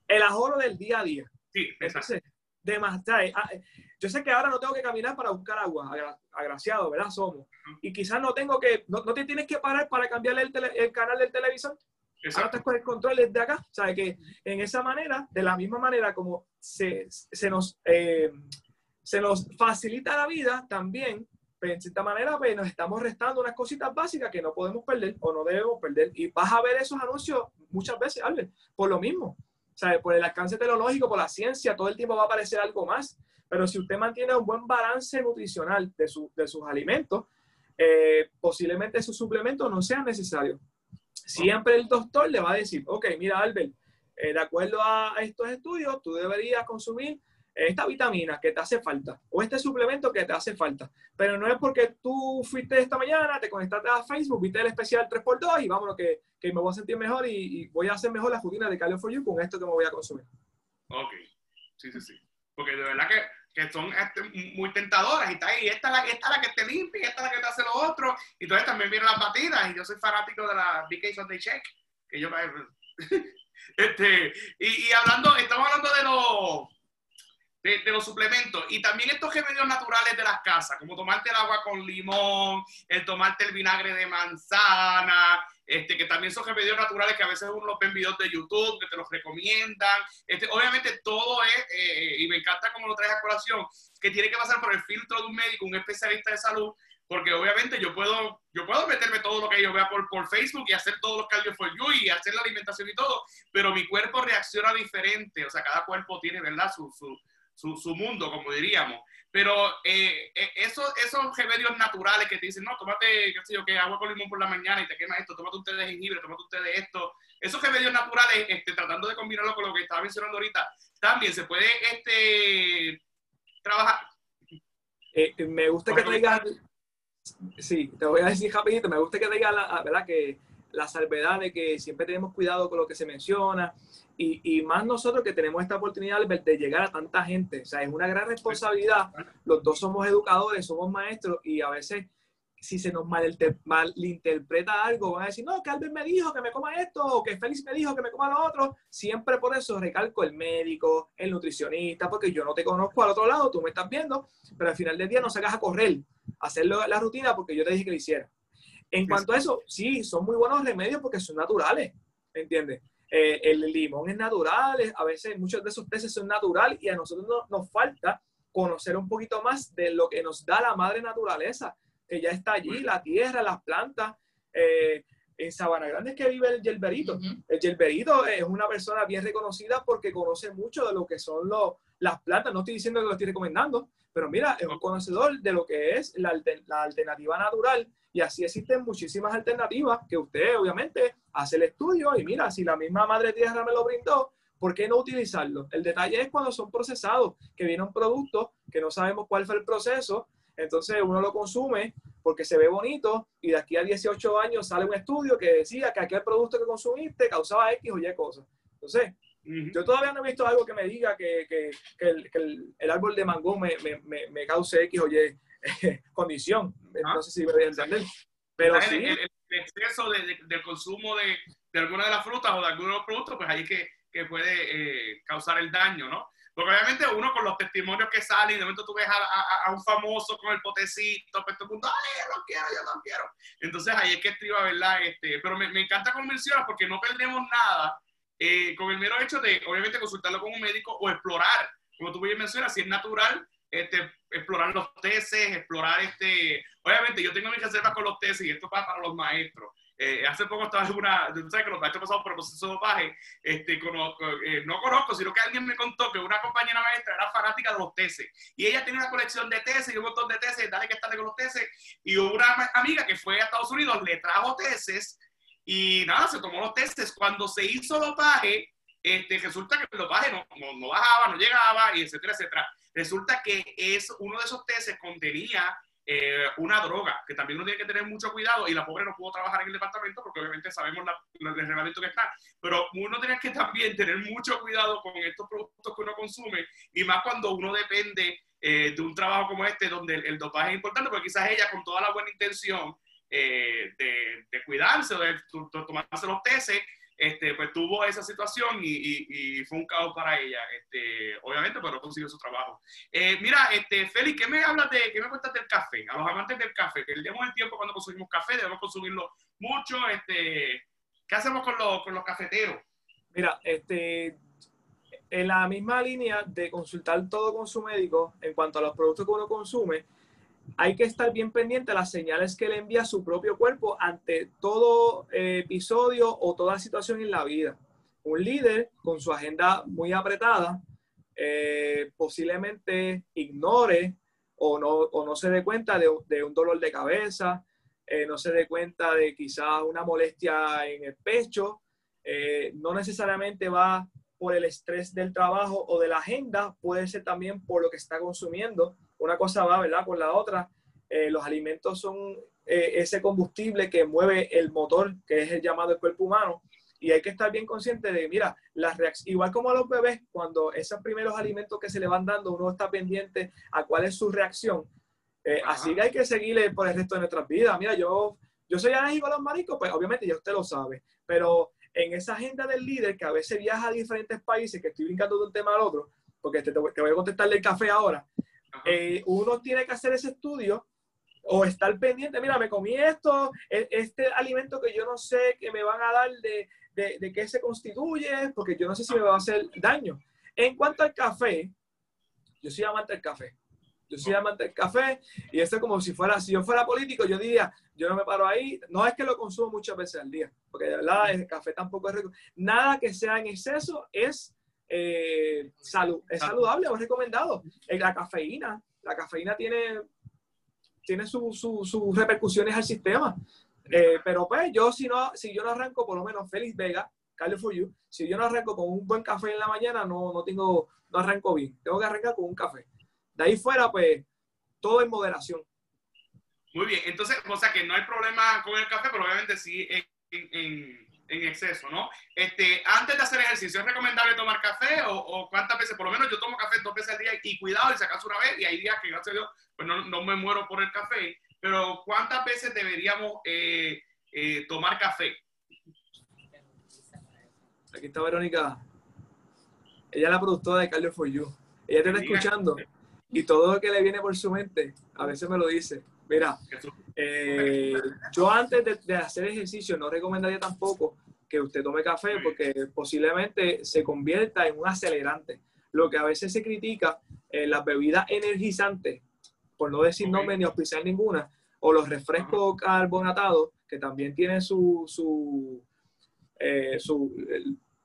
el ahorro del día a día. Sí, exacto. Entonces, demasiado. ah, eh, Yo sé que ahora no tengo que caminar para buscar agua, agra- agraciado, ¿verdad? Somos. Y quizás no tengo que, no, no te tienes que parar para cambiarle el, tele- el canal del televisor. Ahora Exacto. estás con el control desde acá. O sea, que en esa manera, de la misma manera como se, se nos, eh, se nos facilita la vida, también, pues, en cierta manera, pues, nos estamos restando unas cositas básicas que no podemos perder o no debemos perder. Y vas a ver esos anuncios muchas veces, Albert, por lo mismo. Sea, por el alcance tecnológico, por la ciencia, todo el tiempo va a aparecer algo más. Pero si usted mantiene un buen balance nutricional de, su- de sus alimentos, eh, posiblemente esos suplementos no sean necesarios. Siempre el doctor le va a decir, ok, mira Albert, eh, de acuerdo a estos estudios, tú deberías consumir esta vitamina que te hace falta o este suplemento que te hace falta. Pero no es porque tú fuiste esta mañana, te conectaste a Facebook, viste el especial 3x2 y vámonos que, que me voy a sentir mejor y, y voy a hacer mejor la rutina de Cardio for You con esto que me voy a consumir. Ok, sí, sí, sí. Porque de verdad que, que son este, muy tentadoras y está ahí, esta es, la, esta es la que te limpia, esta es la que te hace lo otro. Y entonces también vienen las batidas y yo soy fanático de la BK Sunday Check, que yo... este, y, y hablando, estamos hablando de los... De, los suplementos y también estos remedios naturales de las casas, como tomarte el agua con limón, el tomarte el vinagre de manzana, este, que también son remedios naturales que a veces uno los ve en videos de YouTube, que te los recomiendan. Este, obviamente todo es, eh, y me encanta cómo lo traes a colación, que tiene que pasar por el filtro de un médico, un especialista de salud, porque obviamente yo puedo, yo puedo meterme todo lo que yo vea por, por Facebook y hacer todos los cardio for you y hacer la alimentación y todo, pero mi cuerpo reacciona diferente, o sea, cada cuerpo tiene, ¿verdad? Su, su, su mundo, como diríamos. Pero eh, eh, esos, esos remedios naturales que te dicen, no, tómate, qué sé yo, que agua con limón por la mañana y te quema esto, tómate té de jengibre, tómate té de esto. Esos remedios naturales, este, tratando de combinarlo con lo que estaba mencionando ahorita, también se puede este, trabajar. Eh, me gusta que traigas, sí, te voy a decir rapidito, me gusta que la, ¿verdad? Que la salvedad de que siempre tenemos cuidado con lo que se menciona y, y más nosotros que tenemos esta oportunidad de llegar a tanta gente. O sea, es una gran responsabilidad. Los dos somos educadores, somos maestros y a veces si se nos malinter- malinterpreta algo, van a decir, no, que Albert me dijo que me coma esto, o que Félix me dijo que me coma lo otro. Siempre por eso recalco el médico, el nutricionista, porque yo no te conozco al otro lado, tú me estás viendo, pero al final del día no sacas a correr, a hacer la rutina porque yo te dije que lo hiciera. En cuanto a eso, sí, son muy buenos remedios porque son naturales, ¿entiendes? Eh, el limón es natural, a veces muchos de esos peces son naturales y a nosotros no- nos falta conocer un poquito más de lo que nos da la madre naturaleza, que ya está allí, la tierra, las plantas. eh, en Sabana Grande es que vive el yerberito. El yerberito es una persona bien reconocida porque conoce mucho de lo que son los- las plantas. No estoy diciendo que lo estoy recomendando, pero mira, es un conocedor de lo que es la alternativa natural. Y así existen muchísimas alternativas que usted obviamente hace el estudio y mira, si la misma madre tierra me lo brindó, ¿por qué no utilizarlo? El detalle es cuando son procesados, que viene un producto que no sabemos cuál fue el proceso, entonces uno lo consume porque se ve bonito y de aquí a 18 años sale un estudio que decía que aquel producto que consumiste causaba X o Y cosas. Entonces, yo todavía no he visto algo que me diga que, que- que el, que el- el árbol de mango me, me- me- me cause X o Y condición. Si me voy a entender. Pero el, sí, el- el exceso de- de- del consumo de, de alguna de las frutas o de algunos productos, pues ahí es que, que puede eh, causar el daño, ¿no? Porque obviamente uno con los testimonios que salen, y de momento tú ves a, a, un famoso con el potecito, pues todo el mundo, ay, yo lo quiero, yo lo quiero. Entonces ahí es que estriba, ¿verdad? Este, pero me, me encanta como mencionas porque no perdemos nada eh, con el mero hecho de, obviamente, consultarlo con un médico o explorar, como tú bien mencionas, si es natural, este, explorar los tesis, explorar este, obviamente yo tengo mis reservas con los tesis y esto va para los maestros. Eh, hace poco estaba en una, tú sabes que los maestros pasado por el proceso de dopaje, este, conozco, eh, no conozco, sino que alguien me contó que una compañera maestra era fanática de los tesis y ella tiene una colección de tesis y un montón de tesis, dale que estarle con los tesis y una amiga que fue a Estados Unidos le trajo tesis y nada, se tomó los tesis. Cuando se hizo dopaje, este, resulta que el dopaje no, no, bajaba, no llegaba, y etcétera, etcétera. Resulta que es uno de esos tesis contenía eh, una droga, que también uno tiene que tener mucho cuidado, y la pobre no pudo trabajar en el departamento porque obviamente sabemos la, el reglamento que está, pero uno tiene que también tener mucho cuidado con estos productos que uno consume, y más cuando uno depende eh, de un trabajo como este, donde el, dopaje es importante, porque quizás ella con toda la buena intención eh, de, de, cuidarse o de, de, tomarse los tesis, este, pues tuvo esa situación y, y, fue un caos para ella, este, obviamente, pero consiguió su trabajo. Eh, mira, este, Félix, ¿qué me hablas de, qué me cuentas del café? A los amantes del café, perdemos el tiempo cuando consumimos café, debemos consumirlo mucho, este, ¿qué hacemos con los, con los cafeteros? Mira, este, en la misma línea de consultar todo con su médico en cuanto a los productos que uno consume, hay que estar bien pendiente de las señales que le envía su propio cuerpo ante todo eh, episodio o toda situación en la vida. Un líder con su agenda muy apretada eh, posiblemente ignore o no, o no, se dé cuenta de, un dolor de cabeza, eh, no se dé cuenta de quizás una molestia en el pecho, no necesariamente va por el estrés del trabajo o de la agenda, puede ser también por lo que está consumiendo una cosa va, ¿verdad?, con la otra. Eh, los alimentos son eh, ese combustible que mueve el motor, que es el llamado el cuerpo humano. Y hay que estar bien consciente de, mira, las igual como a los bebés, cuando esos primeros alimentos que se le van dando, uno está pendiente a cuál es su reacción. Eh, así que hay que seguirle por el resto de nuestras vidas. Mira, yo, yo soy alérgico a los mariscos, pues obviamente ya usted lo sabe, pero en esa agenda del líder que a veces viaja a diferentes países, que estoy brincando de un tema al otro, porque te, te voy a contestar del café ahora, eh, uno tiene que hacer ese estudio o estar pendiente, mira, me comí esto, e, este alimento que yo no sé que me van a dar de, de, de qué se constituye, porque yo no sé si me va a hacer daño. En cuanto al café, yo soy amante del café. Yo soy amante del café y esto es como si fuera, si yo fuera político, yo diría, yo no me paro ahí. No es que lo consumo muchas veces al día, porque de verdad el café tampoco es rico. Nada que sea en exceso es eh, salud, es saludable, es recomendado. Eh, la cafeína, la cafeína tiene, tiene sus su, repercusiones al sistema. Eh, pero pues yo si, no, si yo no arranco, por lo menos Félix Vega, Carlos For You, si yo no arranco con un buen café en la mañana, no, no, tengo, no arranco bien. Tengo que arrancar con un café. De ahí fuera, pues, todo en moderación. Muy bien, entonces, o sea que no hay problema con el café, pero obviamente sí en en exceso, ¿no? Este, antes de hacer ejercicio, ¿es recomendable tomar café o, cuántas veces? Por lo menos yo tomo café dos veces al día y cuidado, y si acaso una vez, y hay días que gracias a Dios, pues no, no me muero por el café, pero ¿cuántas veces deberíamos eh, eh, tomar café? Aquí está Verónica. Ella es la productora de Cardio for You. Ella te está escuchando y todo lo que le viene por su mente, a veces me lo dice. Mira, eh, yo antes de, hacer ejercicio no recomendaría tampoco que usted tome café porque posiblemente se convierta en un acelerante. Lo que a veces se critica, en eh, las bebidas energizantes, por no decir nombre ni auspiciar ninguna, o los refrescos carbonatados, que también tienen su, su, eh, su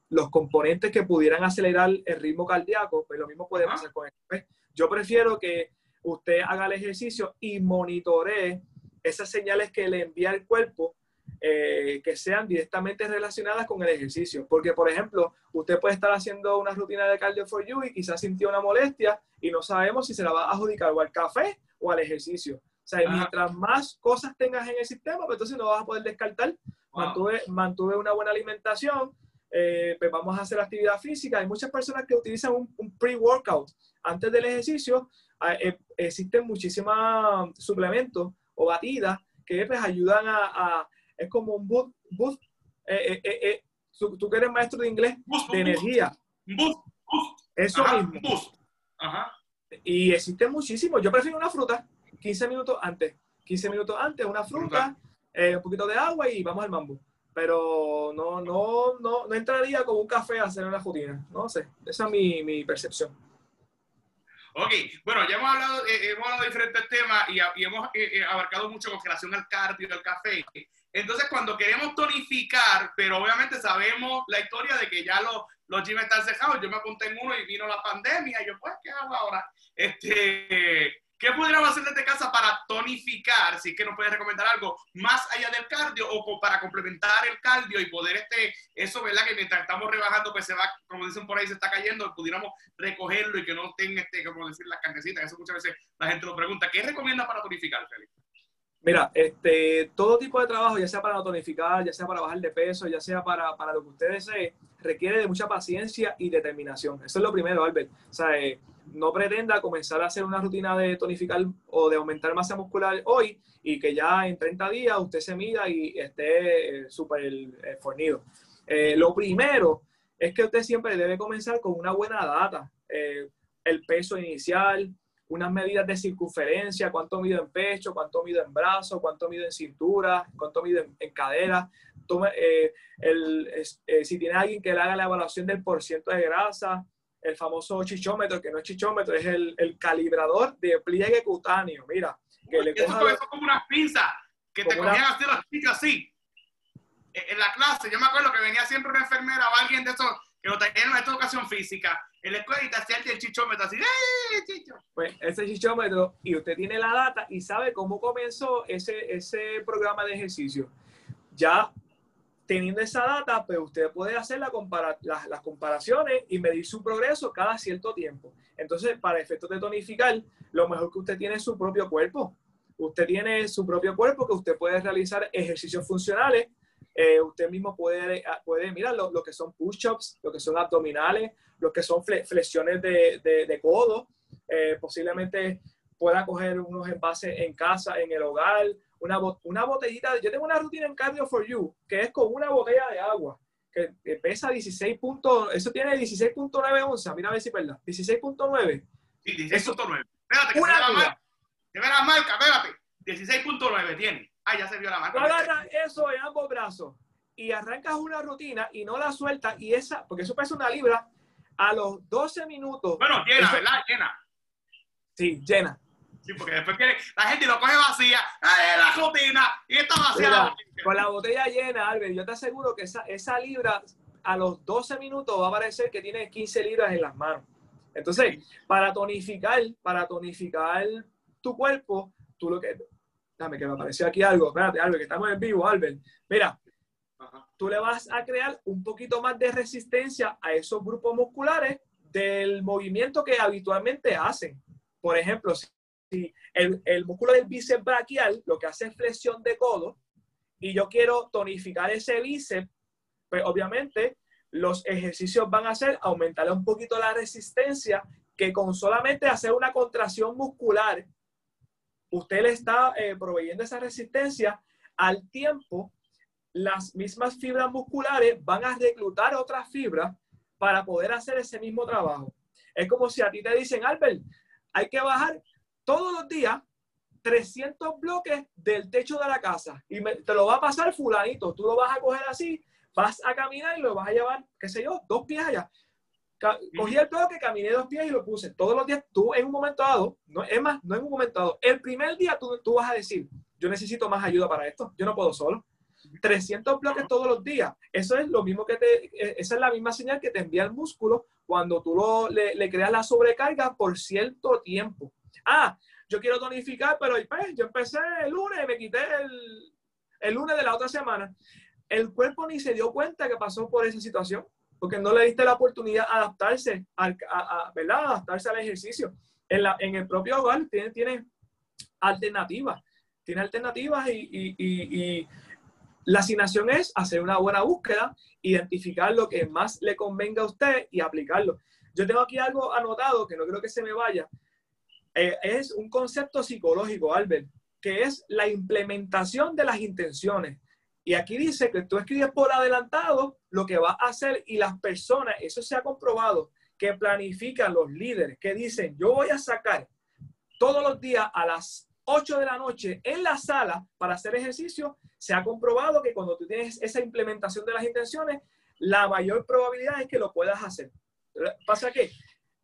los componentes que pudieran acelerar el ritmo cardíaco, pues lo mismo puede pasar con el café. Yo prefiero que usted haga el ejercicio y monitoree esas señales que le envía el cuerpo eh, que sean directamente relacionadas con el ejercicio. Porque, por ejemplo, usted puede estar haciendo una rutina de cardio for you y quizás sintió una molestia y no sabemos si se la va a adjudicar o al café o al ejercicio. O sea, mientras más cosas tengas en el sistema, pues entonces no vas a poder descartar. Mantuve, mantuve una buena alimentación, eh, pues vamos a hacer actividad física. Hay muchas personas que utilizan un pre-workout antes del ejercicio Ah, eh, existen muchísimos suplementos o batidas que pues, ayudan a, es como un boost, eh, eh, eh, tú, tú, que eres maestro de inglés, Boost, de boost, energía. Boost, boost. Eso Ajá, mismo. boost. Ajá. Y existen muchísimos. Yo prefiero una fruta 15 minutos antes. 15 minutos antes, una fruta, eh, un poquito de agua y vamos al mambo. Pero no, no, no, no entraría con un café a hacer una rutina. No sé. Esa es mi, mi percepción. Ok, bueno, ya hemos hablado, eh, hemos hablado de diferentes temas y, hemos eh, eh, abarcado mucho con relación al cardio, al café. Entonces, cuando queremos tonificar, pero obviamente sabemos la historia de que ya los, los gyms están cerrados, yo me apunté en uno y vino la pandemia, yo, pues, ¿qué hago ahora? Este, ¿Qué pudiéramos hacer desde casa para tonificar, si es que nos puedes recomendar algo, más allá del cardio o para complementar el cardio y poder, este, eso, ¿verdad? Que mientras estamos rebajando, pues se va, como dicen por ahí, se está cayendo, pudiéramos recogerlo y que no estén, este, como decir, las carnecitas. Eso muchas veces la gente lo pregunta. ¿Qué recomiendas para tonificar, Félix? Mira, este, todo tipo de trabajo, ya sea para tonificar, ya sea para bajar de peso, ya sea para, para lo que usted desee, requiere de mucha paciencia y determinación. Eso es lo primero, Albert. O sea, eh, no pretenda comenzar a hacer una rutina de tonificar o de aumentar masa muscular hoy y que ya en 30 días usted se mida y esté eh, súper eh, fornido. Eh, lo primero es que usted siempre debe comenzar con una buena data. Eh, el peso inicial, unas medidas de circunferencia, cuánto mido en pecho, cuánto mido en brazo, cuánto mido en cintura, cuánto mido en, en cadera. Tome, el, si tiene alguien que le haga la evaluación del porciento de grasa, el famoso chichómetro, que no es chichómetro, es el, el calibrador de pliegue cutáneo. Mira, que le Eso, coja eso es como unas pinzas que te Como una- cogían así los chicos así. En la clase, yo me acuerdo que venía siempre una enfermera o alguien de esos que lo tenían en esta educación física en la escuela y te hacía el chichómetro así, ¡eh, chicho! pues, ese chichómetro y usted tiene la data y sabe cómo comenzó ese, ese programa de ejercicio. Ya teniendo esa data, pues usted puede hacer la las, comparaciones y medir su progreso cada cierto tiempo. Entonces, para efectos de tonificar, lo mejor que usted tiene es su propio cuerpo. Usted tiene su propio cuerpo que usted puede realizar ejercicios funcionales. Eh, usted mismo puede, puede mirar lo, que son push-ups, lo que son abdominales, lo que son fle- flexiones de codo. Eh, posiblemente pueda coger unos envases en casa, en el hogar, una, una botellita. Yo tengo una rutina en Cardio for You que es con una botella de agua que, que pesa 16 puntos, eso tiene 16.9 onzas, mira a ver si es verdad, 16.9. Sí, 16.9. Espérate, que se ve Una la marca. Se ve la marca, espérate. 16.9 tiene. Ah, ya se vio la Tú marca. agarras eso en ambos brazos y arrancas una rutina y no la sueltas y esa, porque eso pesa una libra, a los 12 minutos, Bueno, llena, Eso- ¿verdad? Llena. sí, llena. Sí, porque después quiere, la gente lo coge vacía. ¡Ay, la rutina! Y está vacía la Mira, botella. con la botella llena, Albert, yo te aseguro que esa, esa libra a los 12 minutos va a parecer que tiene 15 libras en las manos. Entonces, para tonificar, para tonificar tu cuerpo, tú lo que... Dame que me apareció aquí algo. Espérate, Albert, que estamos en vivo, Albert. Mira, Ajá. tú le vas a crear un poquito más de resistencia a esos grupos musculares del movimiento que habitualmente hacen. Por ejemplo, si si el, el músculo del bíceps braquial lo que hace es flexión de codo y yo quiero tonificar ese bíceps, pues obviamente los ejercicios van a ser aumentarle un poquito la resistencia que con solamente hacer una contracción muscular, usted le está eh, proveyendo esa resistencia al tiempo, las mismas fibras musculares van a reclutar otras fibras para poder hacer ese mismo trabajo. Es como si a ti te dicen, Albert, hay que bajar todos los días 300 bloques del techo de la casa y me- te lo va a pasar fulanito. Tú lo vas a coger así, vas a caminar y lo vas a llevar, qué sé yo, dos pies allá. Cogí el bloque, caminé dos pies y lo puse. Todos los días, tú en un momento dado, no, es más, no en un momento dado, el primer día tú, tú vas a decir, yo necesito más ayuda para esto, yo no puedo solo. 300 bloques todos los días. Eso es lo mismo que te, eh, esa es la misma señal que te envía el músculo cuando tú lo, le, le creas la sobrecarga por cierto tiempo. Ah, yo quiero tonificar, pero pues, yo empecé el lunes y me quité el, el lunes de la otra semana. El cuerpo ni se dio cuenta que pasó por esa situación, porque no le diste la oportunidad de adaptarse, al, a, ¿verdad? Adaptarse al ejercicio. En, la, en el propio hogar tiene, tiene alternativas, tiene alternativas y- y- y la asignación es hacer una buena búsqueda, identificar lo que más le convenga a usted y aplicarlo. Yo tengo aquí algo anotado que no creo que se me vaya. Eh, es un concepto psicológico, Albert, que es la implementación de las intenciones. Y aquí dice que tú escribes por adelantado lo que vas a hacer y las personas, eso se ha comprobado, que planifican los líderes, que dicen, yo voy a sacar todos los días a las 8 de la noche en la sala para hacer ejercicio, se ha comprobado que cuando tú tienes esa implementación de las intenciones, la mayor probabilidad es que lo puedas hacer. Pasa que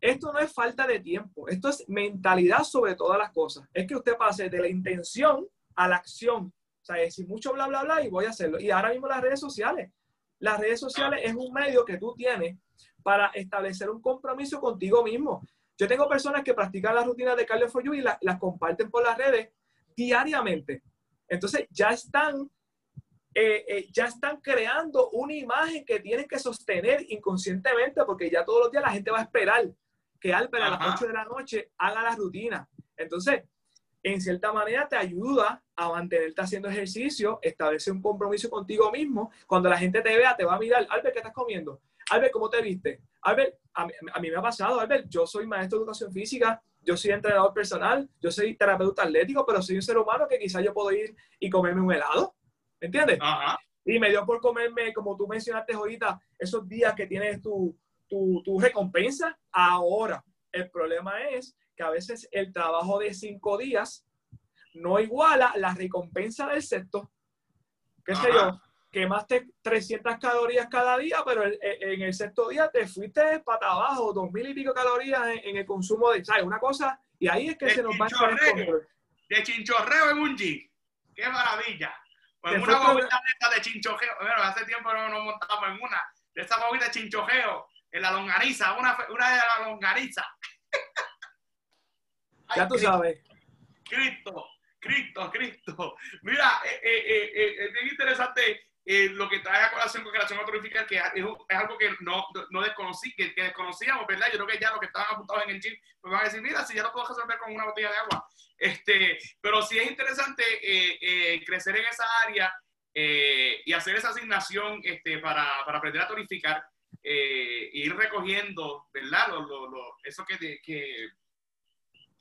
esto no es falta de tiempo, esto es mentalidad sobre todas las cosas. Es que usted pase de la intención a la acción. O sea, decir mucho bla, bla, bla y voy a hacerlo. Y ahora mismo las redes sociales. Las redes sociales es un medio que tú tienes para establecer un compromiso contigo mismo. Yo tengo personas que practican las rutinas de Cardio for You y las comparten por las redes diariamente. Entonces ya están, eh, eh, ya están creando una imagen que tienen que sostener inconscientemente porque ya todos los días la gente va a esperar que Albert a las 8 de la noche haga la rutina. Entonces, en cierta manera te ayuda a mantenerte haciendo ejercicio, establece un compromiso contigo mismo. Cuando la gente te vea, te va a mirar, Albert, ¿qué estás comiendo? Albert, ¿cómo te viste? Albert, a mí, a mí me ha pasado, Albert, yo soy maestro de educación física, yo soy entrenador personal, yo soy terapeuta atlético, pero soy un ser humano que quizás yo puedo ir y comerme un helado, ¿me entiendes? Y me dio por comerme, como tú mencionaste ahorita, esos días que tienes tu, tu, tu recompensa ahora. El problema es que a veces el trabajo de cinco días no iguala la recompensa del sexto. ¿Qué sé yo? Quemaste 300 calorías cada día, pero en el sexto día te fuiste para abajo, dos mil y pico calorías en, el consumo de, ¿sabes? Una cosa, y ahí es que se nos va a el De chinchorreo en un jeep. ¡Qué maravilla! Pues una bobita de chinchorreo. Bueno, hace tiempo no nos montamos en una. De esa bobita de chinchorreo en la longaniza, una, una de la longaniza. ya tú sabes. Cristo, Cristo, Cristo. Mira, eh, eh, eh, es bien interesante lo que trae a colación con relación a que es, algo que no, no desconocí, que, desconocíamos, ¿verdad? Yo creo que ya los que estaban apuntados en el gym pues van a decir, mira, si ya lo puedo resolver con una botella de agua. Este, pero sí es interesante crecer en esa área y hacer esa asignación este, para, para aprender a tonificar eh, ir recogiendo, ¿verdad? eso que, que,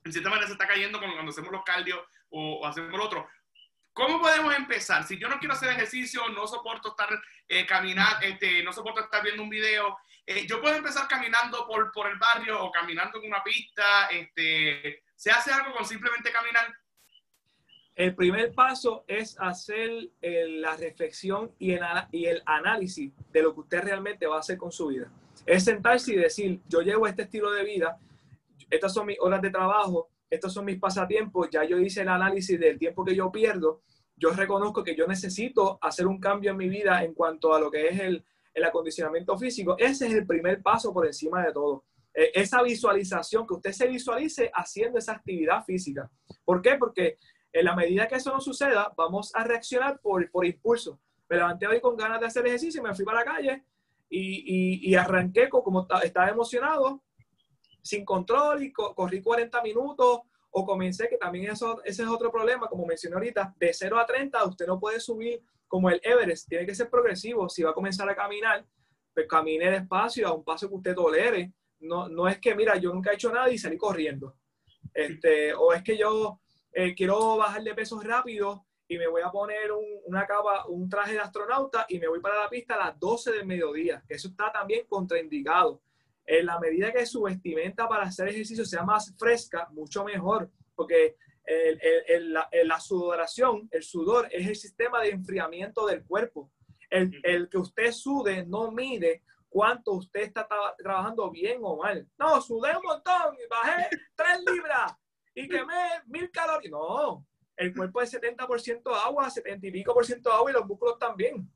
en cierta manera se está cayendo cuando hacemos los cardios o, hacemos lo otro. ¿Cómo podemos empezar? Si yo no quiero hacer ejercicio, no soporto estar eh, caminar, este, no soporto estar viendo un video, eh, yo puedo empezar caminando por, por el barrio o caminando en una pista. Este, ¿Se hace algo con simplemente caminar? El primer paso es hacer eh, la reflexión y el, análisis de lo que usted realmente va a hacer con su vida. Es sentarse y decir, yo llevo este estilo de vida, estas son mis horas de trabajo, estos son mis pasatiempos, ya yo hice el análisis del tiempo que yo pierdo, yo reconozco que yo necesito hacer un cambio en mi vida en cuanto a lo que es el, el acondicionamiento físico. Ese es el primer paso por encima de todo. E, esa visualización, que usted se visualice haciendo esa actividad física. ¿Por qué? Porque en la medida que eso no suceda, vamos a reaccionar por, por impulso. Me levanté hoy con ganas de hacer ejercicio, me fui para la calle y, y, arranqué como estaba emocionado, sin control y corrí 40 minutos o comencé, que también eso, ese es otro problema, como mencioné ahorita, de 0 a 30 usted no puede subir como el Everest, tiene que ser progresivo. Si va a comenzar a caminar, pues camine despacio a un paso que usted tolere. No, no es que, mira, yo nunca he hecho nada y salí corriendo. Este, o es que yo eh, quiero bajar de pesos rápido y me voy a poner un, una capa, un traje de astronauta y me voy para la pista a las 12 del mediodía. Eso está también contraindicado. En la medida que su vestimenta para hacer ejercicio sea más fresca, mucho mejor, porque el, el, la, la, sudoración, el sudor es el sistema de enfriamiento del cuerpo. El, el, que usted sude no mide cuánto usted está trabajando bien o mal. No, sudé un montón y bajé tres libras y quemé mil calorías. No, el cuerpo es 70% agua, 70 y pico por ciento agua y los músculos también.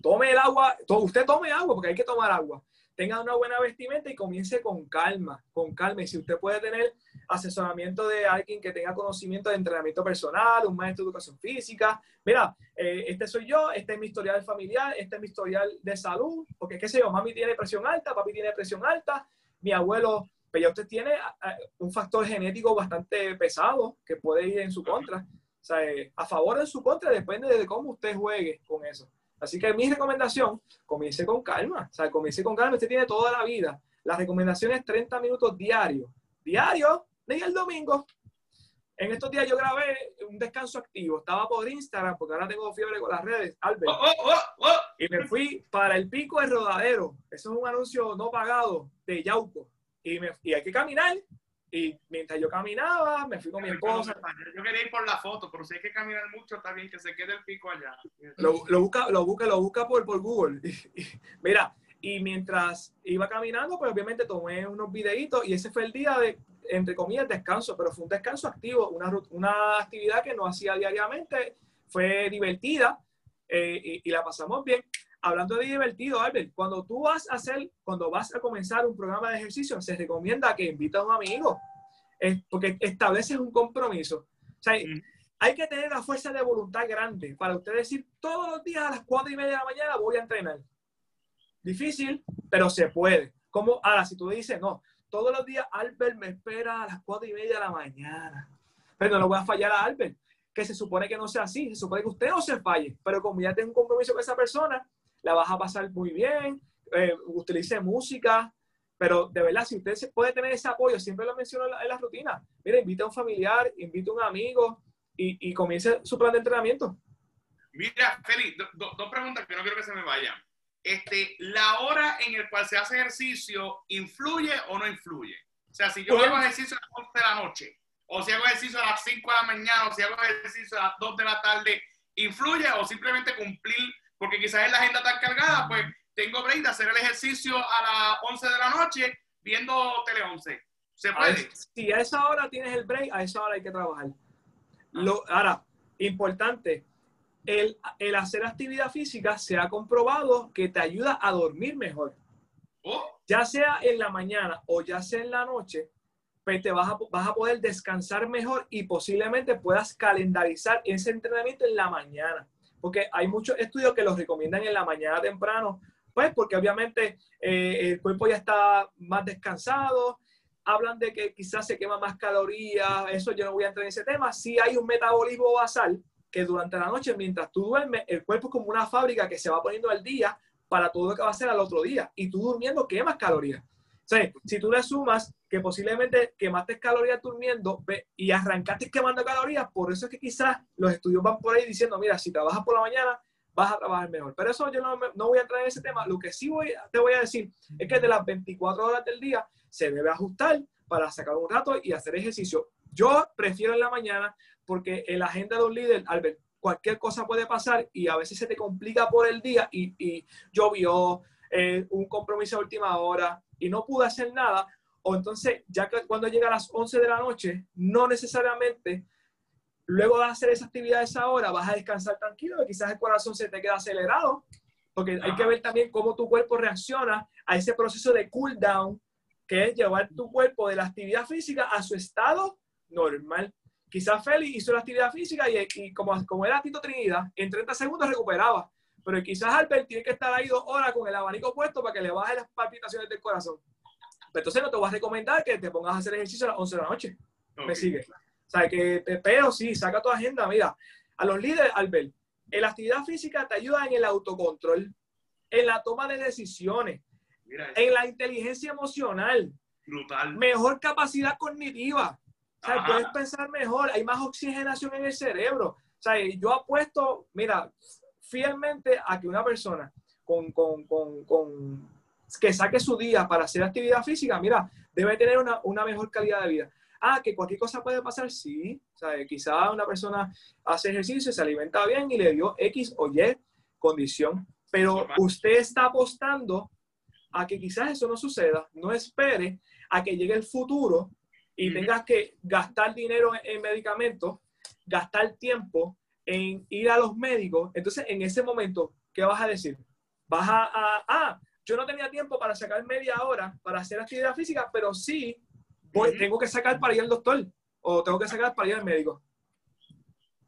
Tome el agua, usted tome agua porque hay que tomar agua. Tenga una buena vestimenta y comience con calma, con calma. Y si usted puede tener asesoramiento de alguien que tenga conocimiento de entrenamiento personal, un maestro de educación física, mira, eh, este soy yo, este es mi historial familiar, este es mi historial de salud, porque qué sé yo, mami tiene presión alta, papi tiene presión alta, mi abuelo pero ya usted tiene un factor genético bastante pesado que puede ir en su contra. O sea, eh, a favor o en su contra depende de cómo usted juegue con eso. Así que mi recomendación, comience con calma. O sea, comience con calma. Usted tiene toda la vida. La recomendación es 30 minutos diarios. Diario, ni el domingo. En estos días yo grabé un descanso activo. Estaba por Instagram, porque ahora tengo fiebre con las redes, Albert. Oh, oh, oh. Y me fui para el pico de Rodadero. Eso es un anuncio no pagado de Yauco. Y, me, y hay que caminar. Y mientras yo caminaba, me fui con mi esposa. Yo quería ir por la foto, pero si hay que caminar mucho, está bien que se quede el pico allá. Lo, lo busca, lo busca, lo busca por, por Google. Y- y- mira, y mientras iba caminando, pues obviamente tomé unos videitos y ese fue el día de, entre comillas, descanso, pero fue un descanso activo, una, una actividad que no hacía diariamente, fue divertida eh, y, y la pasamos bien. Hablando de divertido, Albert, cuando tú vas a hacer, cuando vas a comenzar un programa de ejercicio, se recomienda que invites a un amigo, eh, porque estableces un compromiso. O sea, Mm. hay que tener la fuerza de voluntad grande para usted decir todos los días a las cuatro y media de la mañana voy a entrenar. Difícil, pero se puede. Como ahora, si tú dices, no, todos los días Albert me espera a las cuatro y media de la mañana, pero no lo voy a fallar a Albert, que se supone que no sea así, se supone que usted no se falle, pero como ya tengo un compromiso con esa persona, la vas a pasar muy bien, eh, utilice música, pero de verdad, si usted se- puede tener ese apoyo, siempre lo menciono en la, en la rutina, mire, invita a un familiar, invita a un amigo y, y comience su plan de entrenamiento. Mira, Feli, do- do- dos preguntas que no quiero que se me vayan. Este, ¿La hora en el cual se hace ejercicio influye o no influye? O sea, si yo Bueno. hago ejercicio a las 11 de la noche, o si hago ejercicio a las 5 de la mañana, o si hago ejercicio a las 2 de la tarde, ¿influye o simplemente cumplir? Porque quizás en la agenda tan cargada, pues tengo break de hacer el ejercicio a las 11 de la noche viendo Tele 11. ¿Se puede? es- si a esa hora tienes el break, a esa hora hay que trabajar. Lo, ahora, importante, el, el hacer actividad física se ha comprobado que te ayuda a dormir mejor. Oh, Ya sea en la mañana o ya sea en la noche, pues te vas a, vas a poder descansar mejor y posiblemente puedas calendarizar ese entrenamiento en la mañana. Porque hay muchos estudios que los recomiendan en la mañana temprano, pues porque obviamente eh, el cuerpo ya está más descansado, hablan de que quizás se quema más calorías, eso yo no voy a entrar en ese tema. Sí hay un metabolismo basal que durante la noche, mientras tú duermes, el cuerpo es como una fábrica que se va poniendo al día para todo lo que va a hacer al otro día. Y tú durmiendo quemas calorías. Si tú le sumas que posiblemente quemaste calorías durmiendo y arrancaste quemando calorías, por eso es que quizás los estudios van por ahí diciendo, mira, si trabajas por la mañana, vas a trabajar mejor. Pero eso yo no, no voy a entrar en ese tema. Lo que sí te voy a decir es que de las 24 horas del día se debe ajustar para sacar un rato y hacer ejercicio. Yo prefiero en la mañana porque en la agenda de un líder, Albert, cualquier cosa puede pasar y a veces se te complica por el día y, y llovió, eh, un compromiso a última hora y no pude hacer nada. O entonces, ya que cuando llega a las 11 de la noche, no necesariamente luego de hacer esa actividad a esa hora vas a descansar tranquilo, que quizás el corazón se te queda acelerado, porque hay que ver también cómo tu cuerpo reacciona a ese proceso de cool down, que es llevar tu cuerpo de la actividad física a su estado normal. Quizás Félix hizo la actividad física y, y como, como era Tito Trinidad, en 30 segundos recuperaba. Pero quizás Albert tiene que estar ahí dos horas con el abanico puesto para que le baje las palpitaciones del corazón. Pero entonces no te voy a recomendar que te pongas a hacer ejercicio a las 11 de la noche. Me sigue. O sea, que, te- pero sí, saca tu agenda. Mira, a los líderes, Albert, la actividad física te ayuda en el autocontrol, en la toma de decisiones, Mira, en la inteligencia emocional, brutal. mejor capacidad cognitiva. O sea, Ajá. puedes pensar mejor, hay más oxigenación en el cerebro. O sea, yo apuesto, mira, fielmente a que una persona con, con, con, con- que saque su día para hacer actividad física, mira, debe tener una, una mejor calidad de vida. Ah, que cualquier cosa puede pasar, sí. O sea, quizá una persona hace ejercicio, se alimenta bien y le dio X o Y condición, pero usted está apostando a que quizás eso no suceda. No espere a que llegue el futuro y tengas que gastar dinero en, en medicamentos, gastar tiempo en ir a los médicos. Entonces, en ese momento, ¿qué vas a decir? Vas a, a- ah, yo no tenía tiempo para sacar media hora para hacer actividad física, pero sí voy- Ujú. tengo que sacar para ir al doctor o tengo que sacar para ir al médico.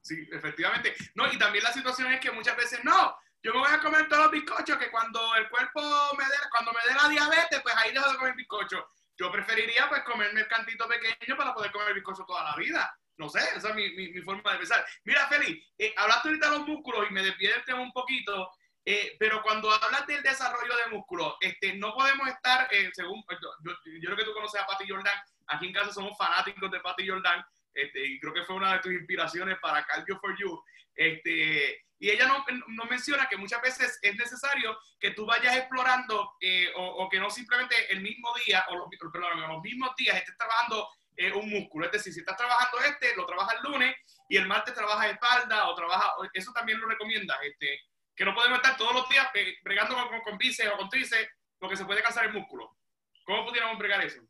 Sí, efectivamente. No, y también la situación es que muchas veces no. Yo me voy a comer todos los bizcochos que cuando el cuerpo me dé, cuando me dé la diabetes, pues ahí dejo de comer bizcocho. Yo preferiría pues comerme el cantito pequeño para poder comer bizcocho toda la vida. No sé, esa es mi, mi, mi forma de pensar. Mira, Feli, eh, hablaste ahorita de los músculos y me desvié del tema un poquito, eh, pero cuando hablas del desarrollo de músculos, este, no podemos estar, eh, según, yo, yo, creo que tú conoces a Patty Jordan, aquí en casa somos fanáticos de Patty Jordan, este, y creo que fue una de tus inspiraciones para Cardio for You. Este, y ella no, no, menciona que muchas veces es necesario que tú vayas explorando eh, o, que no simplemente el mismo día, o los, perdón, los mismos días estés trabajando eh, un músculo. Es decir, si estás trabajando este, lo trabajas el lunes y el martes trabajas espalda o trabaja, eso también lo recomiendas. Este, que no podemos estar todos los días bregando con, con, bíceps o con tríceps porque se puede cansar el músculo. ¿Cómo pudiéramos bregar eso?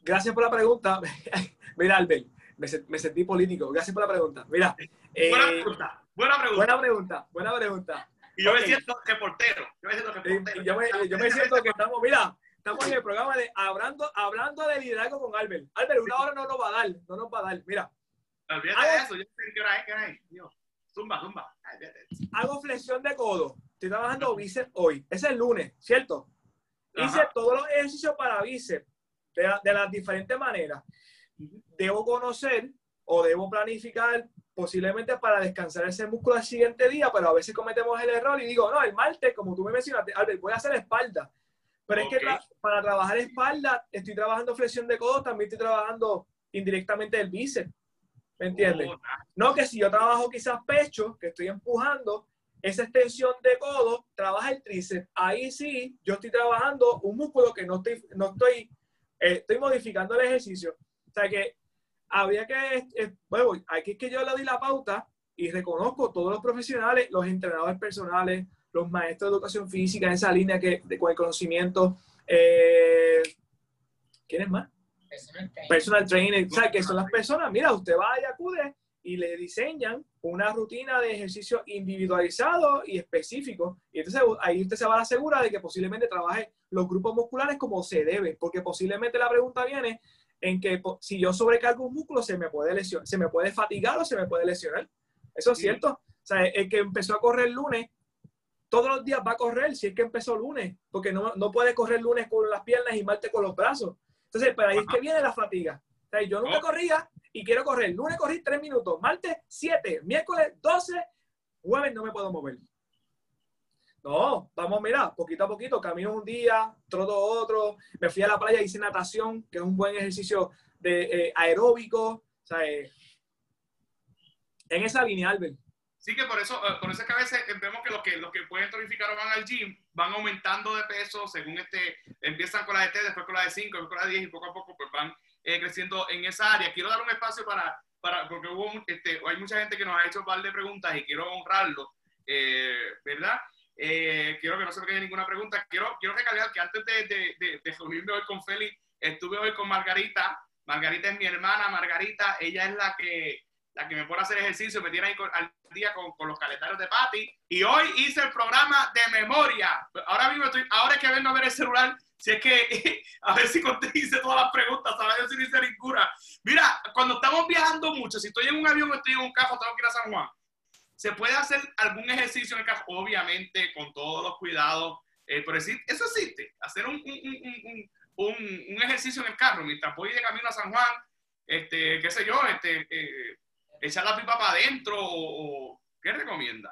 Gracias por la pregunta. Mira, Albert, me, sentí político. Gracias por la pregunta. Mira. buena eh, pregunta. Buena pregunta. Buena pregunta. Buena pregunta. Y yo me siento reportero. Yo me siento reportero. yo, me, yo me siento que estamos, mira, estamos en el programa de hablando, hablando de liderazgo con Albert. Albert, una hora no nos va a dar, no nos va a dar. Mira. Olvídate de eso. Yo sé qué hora es, qué hora es. Zumba, zumba. Hago flexión de codo. Estoy trabajando bíceps hoy. Es el lunes, ¿cierto? Hice todos los ejercicios para bíceps de, de las diferentes maneras. Debo conocer o debo planificar posiblemente para descansar ese músculo al siguiente día, pero a veces cometemos el error y digo, no, el martes, como tú me mencionaste, Albert, voy a hacer espalda. Pero es que para trabajar espalda, estoy trabajando flexión de codo, también estoy trabajando indirectamente el bíceps. ¿Me entiendes? Oh, no que si yo trabajo quizás pecho, que estoy empujando, esa extensión de codo trabaja el tríceps. Ahí sí, yo estoy trabajando un músculo que no estoy, no estoy, eh, estoy modificando el ejercicio. O sea que habría que, bueno, aquí es que yo le di la pauta y reconozco todos los profesionales, los entrenadores personales, los maestros de educación física en esa línea que, de, con el conocimiento. Eh, ¿Quién es más? Personal trainer. O sea, que son las personas, mira, usted va y acude y le diseñan una rutina de ejercicio individualizado y específico. Y entonces ahí usted se va a asegurar de que posiblemente trabaje los grupos musculares como se debe, porque posiblemente la pregunta viene en que si yo sobrecargo un músculo se me puede lesionar, se me puede fatigar o se me puede lesionar. Eso es cierto. O sea, el que empezó a correr el lunes, todos los días va a correr si es que empezó el lunes, porque no, no puede correr el lunes con las piernas y martes con los brazos. Entonces, pero ahí es que viene la fatiga. O sea, yo nunca corría y quiero correr. Lunes corrí tres minutos, martes siete, miércoles 12, jueves no me puedo mover. No, vamos, mira, poquito a poquito, camino un día, troto otro, me fui a la playa, hice natación, que es un buen ejercicio de eh, aeróbico, o sea, eh, en esa línea, Albert. Sí, que por eso, eh, por eso es que a veces vemos que los que, los que pueden tonificar o van al gym van aumentando de peso según este, empiezan con la de T, después con la de 5, después con la de 10 y poco a poco pues van eh, creciendo en esa área. Quiero dar un espacio para, para porque hubo, este, hay mucha gente que nos ha hecho un par de preguntas y quiero honrarlo, eh, ¿verdad? quiero que no se me quede ninguna pregunta. Quiero, quiero recalcar que antes de, de, de, reunirme hoy con Félix, estuve hoy con Margarita. Margarita es mi hermana, Margarita, ella es la que la que me pone a hacer ejercicio, me tiene ahí al día con, con, los calendarios de Patty. Y hoy hice el programa de memoria. Ahora mismo estoy, ahora es que vengo a ver el celular, si es que, a ver si hice todas las preguntas, a ver si no hice ninguna. Mira, cuando estamos viajando mucho, si estoy en un avión o estoy en un carro, tengo que ir a San Juan. ¿Se puede hacer algún ejercicio en el carro? Obviamente, con todos los cuidados. Eh, pero eso existe, hacer un, un, un, un, ejercicio en el carro mientras voy de camino a San Juan, este, qué sé yo, este, eh, echar la pipa para adentro o, qué recomienda?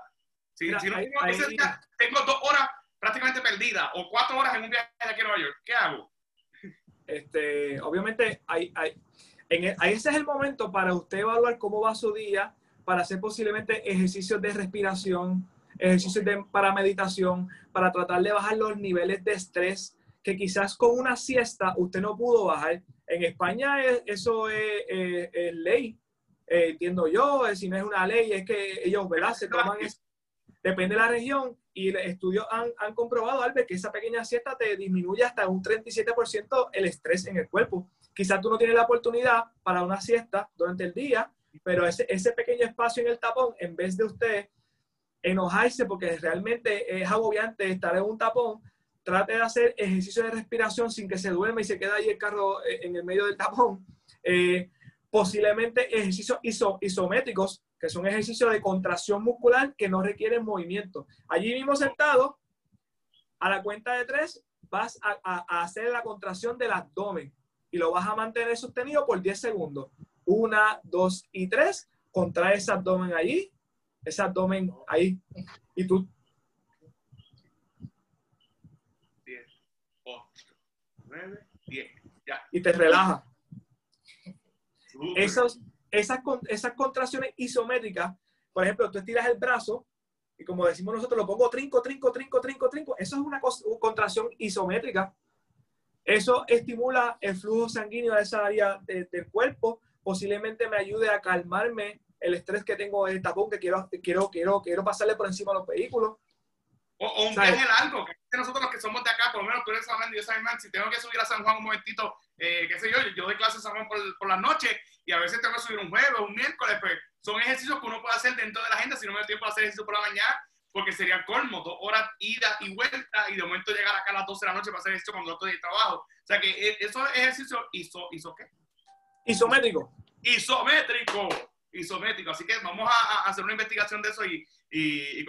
Si, no, tengo dos horas prácticamente perdidas o cuatro horas en un viaje de aquí a Nueva York, ¿qué hago? Este, obviamente, hay, hay, en e, ese es el momento para usted evaluar cómo va su día, para hacer posiblemente ejercicios de respiración, ejercicios de, para meditación, para tratar de bajar los niveles de estrés que quizás con una siesta usted no pudo bajar. En España eso es, es ley. Eh, entiendo yo, eh, si no es una ley, es que ellos, ¿verdad? Se toman, depende de la región, y estudios han, han comprobado, Albert, que esa pequeña siesta te disminuye hasta un 37% el estrés en el cuerpo. Quizás tú no tienes la oportunidad para una siesta durante el día, pero ese, ese pequeño espacio en el tapón, en vez de usted enojarse porque realmente es agobiante estar en un tapón, trate de hacer ejercicio de respiración sin que se duerma y se quede ahí el carro eh, en el medio del tapón. Eh, posiblemente ejercicios isométricos, que son ejercicios de contracción muscular que no requieren movimiento. Allí mismo sentado, a la cuenta de tres, vas a, hacer la contracción del abdomen y lo vas a mantener sostenido por 10 segundos. Una, dos y tres. Contrae ese abdomen allí, ese abdomen ahí. Y tú. 10, 8, 9, 10. Ya. Y te relajas Esos, esas, esas contracciones isométricas, por ejemplo, tú estiras el brazo y como decimos nosotros, lo pongo trinco, trinco, trinco, trinco, trinco. Eso es una contracción isométrica. Eso estimula el flujo sanguíneo de esa área del cuerpo. Posiblemente me ayude a calmarme el estrés que tengo en el tapón que quiero, quiero, quiero, quiero pasarle por encima a los vehículos. O, un viaje largo, que nosotros los que somos de acá, por lo menos tú eres San Juan y yo San Juan, si tengo que subir a San Juan un momentito, eh, qué sé yo, yo doy clases Juan por, por la noche y a veces tengo que subir un jueves o un miércoles, pues son ejercicios que uno puede hacer dentro de la agenda si no me da tiempo de hacer ejercicio por la mañana, porque sería colmo, dos horas ida y vuelta y de momento llegar acá a las 12 de la noche para hacer esto cuando estoy de trabajo. O sea que e, esos ejercicios hizo, hizo qué? Isométrico. Isométrico. Isométrico. Así que vamos a, hacer una investigación de eso y, y,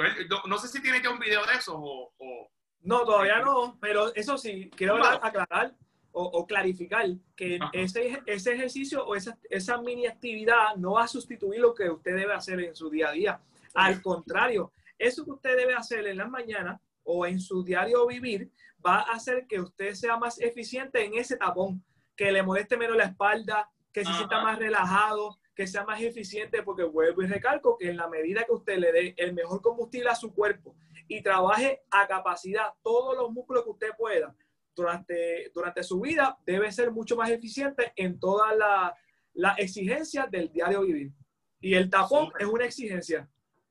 no, sé si tiene ya un video de eso o, No, todavía no, pero eso sí, quiero aclarar o, clarificar que ese, ese, ejercicio o esa, esa mini actividad no va a sustituir lo que usted debe hacer en su día a día. Al contrario, eso que usted debe hacer en las mañanas o en su diario vivir va a hacer que usted sea más eficiente en ese tapón, que le moleste menos la espalda, que se sienta más relajado, que sea más eficiente, porque vuelvo y recalco que en la medida que usted le dé el mejor combustible a su cuerpo y trabaje a capacidad todos los músculos que usted pueda durante, durante su vida, debe ser mucho más eficiente en todas las la exigencias del diario vivir. Y el tapón es una exigencia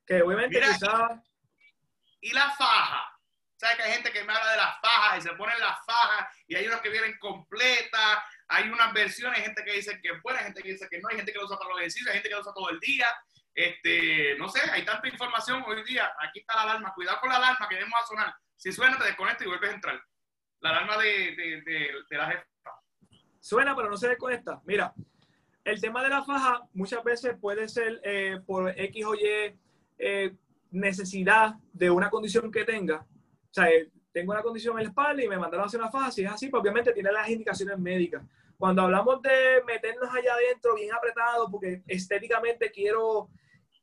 que obviamente Y la faja. ¿Sabes que hay gente que me habla de las fajas y se ponen las fajas y hay unas que vienen completas, hay unas versiones, hay gente que dice que es buena, hay gente que dice que no, hay gente que lo usa para los ejercicios, hay gente que lo usa todo el día. Este, no sé, hay tanta información hoy día. Aquí está la alarma, cuidado con la alarma que vamos a sonar. Si suena, te desconectas y vuelves a entrar. La alarma de, de, de, la jefa. Suena, pero no se desconecta. Mira, el tema de la faja muchas veces puede ser eh, por X o Y eh, necesidad de una condición que tenga, o sea, eh, tengo una condición en la espalda y me mandaron a hacer una faja, si es así, pues obviamente tiene las indicaciones médicas. Cuando hablamos de meternos allá adentro bien apretado, porque estéticamente quiero,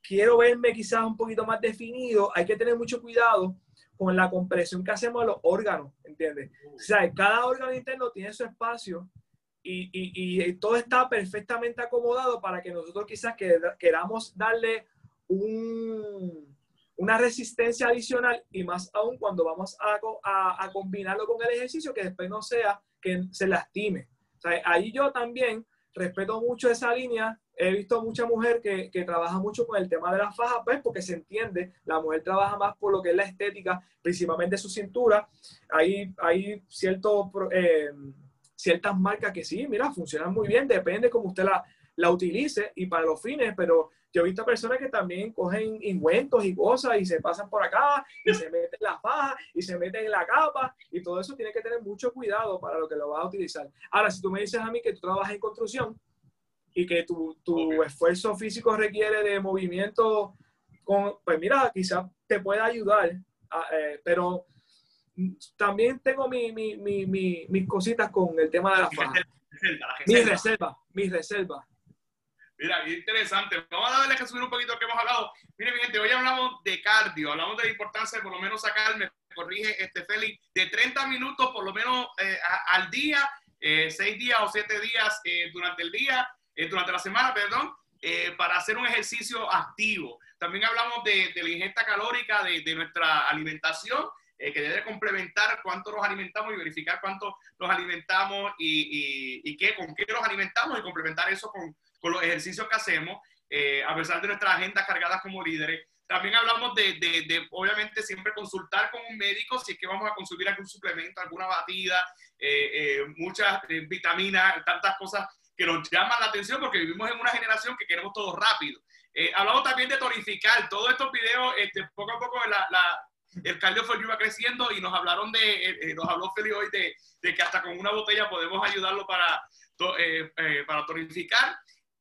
quiero verme quizás un poquito más definido, hay que tener mucho cuidado con la compresión que hacemos de los órganos, ¿entiendes? O sea, cada órgano interno tiene su espacio y, y, y todo está perfectamente acomodado para que nosotros quizás queramos darle un, una resistencia adicional y más aún cuando vamos a, a, combinarlo con el ejercicio que después no sea que se lastime. ahí yo también respeto mucho esa línea. He visto mucha mujer que, que, trabaja mucho con el tema de las fajas, pues porque se entiende, la mujer trabaja más por lo que es la estética, principalmente su cintura. Hay, hay cierto, eh, ciertas marcas que sí, mira, funcionan muy bien, depende cómo usted la, la utilice y para los fines, pero yo he visto personas que también cogen ingüentos y cosas y se pasan por acá y se meten las fajas y se meten en la capa y todo eso tiene que tener mucho cuidado para lo que lo vas a utilizar. Ahora, si tú me dices a mí que tú trabajas en construcción y que tu, tu esfuerzo físico requiere de movimiento, con, pues mira, quizás te pueda ayudar, eh, pero también tengo mi, mi, mi, mis cositas con el tema de las fajas. Mis reservas, mis reservas. Mira, qué interesante. Vamos a darle que subir un poquito lo que hemos hablado. Mire, mi gente, hoy hablamos de cardio, hablamos de la importancia de por lo menos sacarme, corrige este Félix, de 30 minutos por lo menos eh, al día, eh, 6 días o 7 días eh, durante el día, eh, durante la semana, perdón, para hacer un ejercicio activo. También hablamos de, de la ingesta calórica de, de nuestra alimentación, que debe complementar cuánto nos alimentamos y verificar cuánto nos alimentamos y, y, y qué, con qué nos alimentamos y complementar eso con, con los ejercicios que hacemos, eh, a pesar de nuestras agendas cargadas como líderes. También hablamos de, de, obviamente, siempre consultar con un médico si es que vamos a consumir algún suplemento, alguna batida, eh, eh, muchas vitaminas, tantas cosas que nos llaman la atención porque vivimos en una generación que queremos todo rápido. hablamos también de tonificar. Todos estos videos, este, poco a poco, el cardio iba creciendo y nos hablaron de, nos habló Feli hoy de, que hasta con una botella podemos ayudarlo para, para tonificar.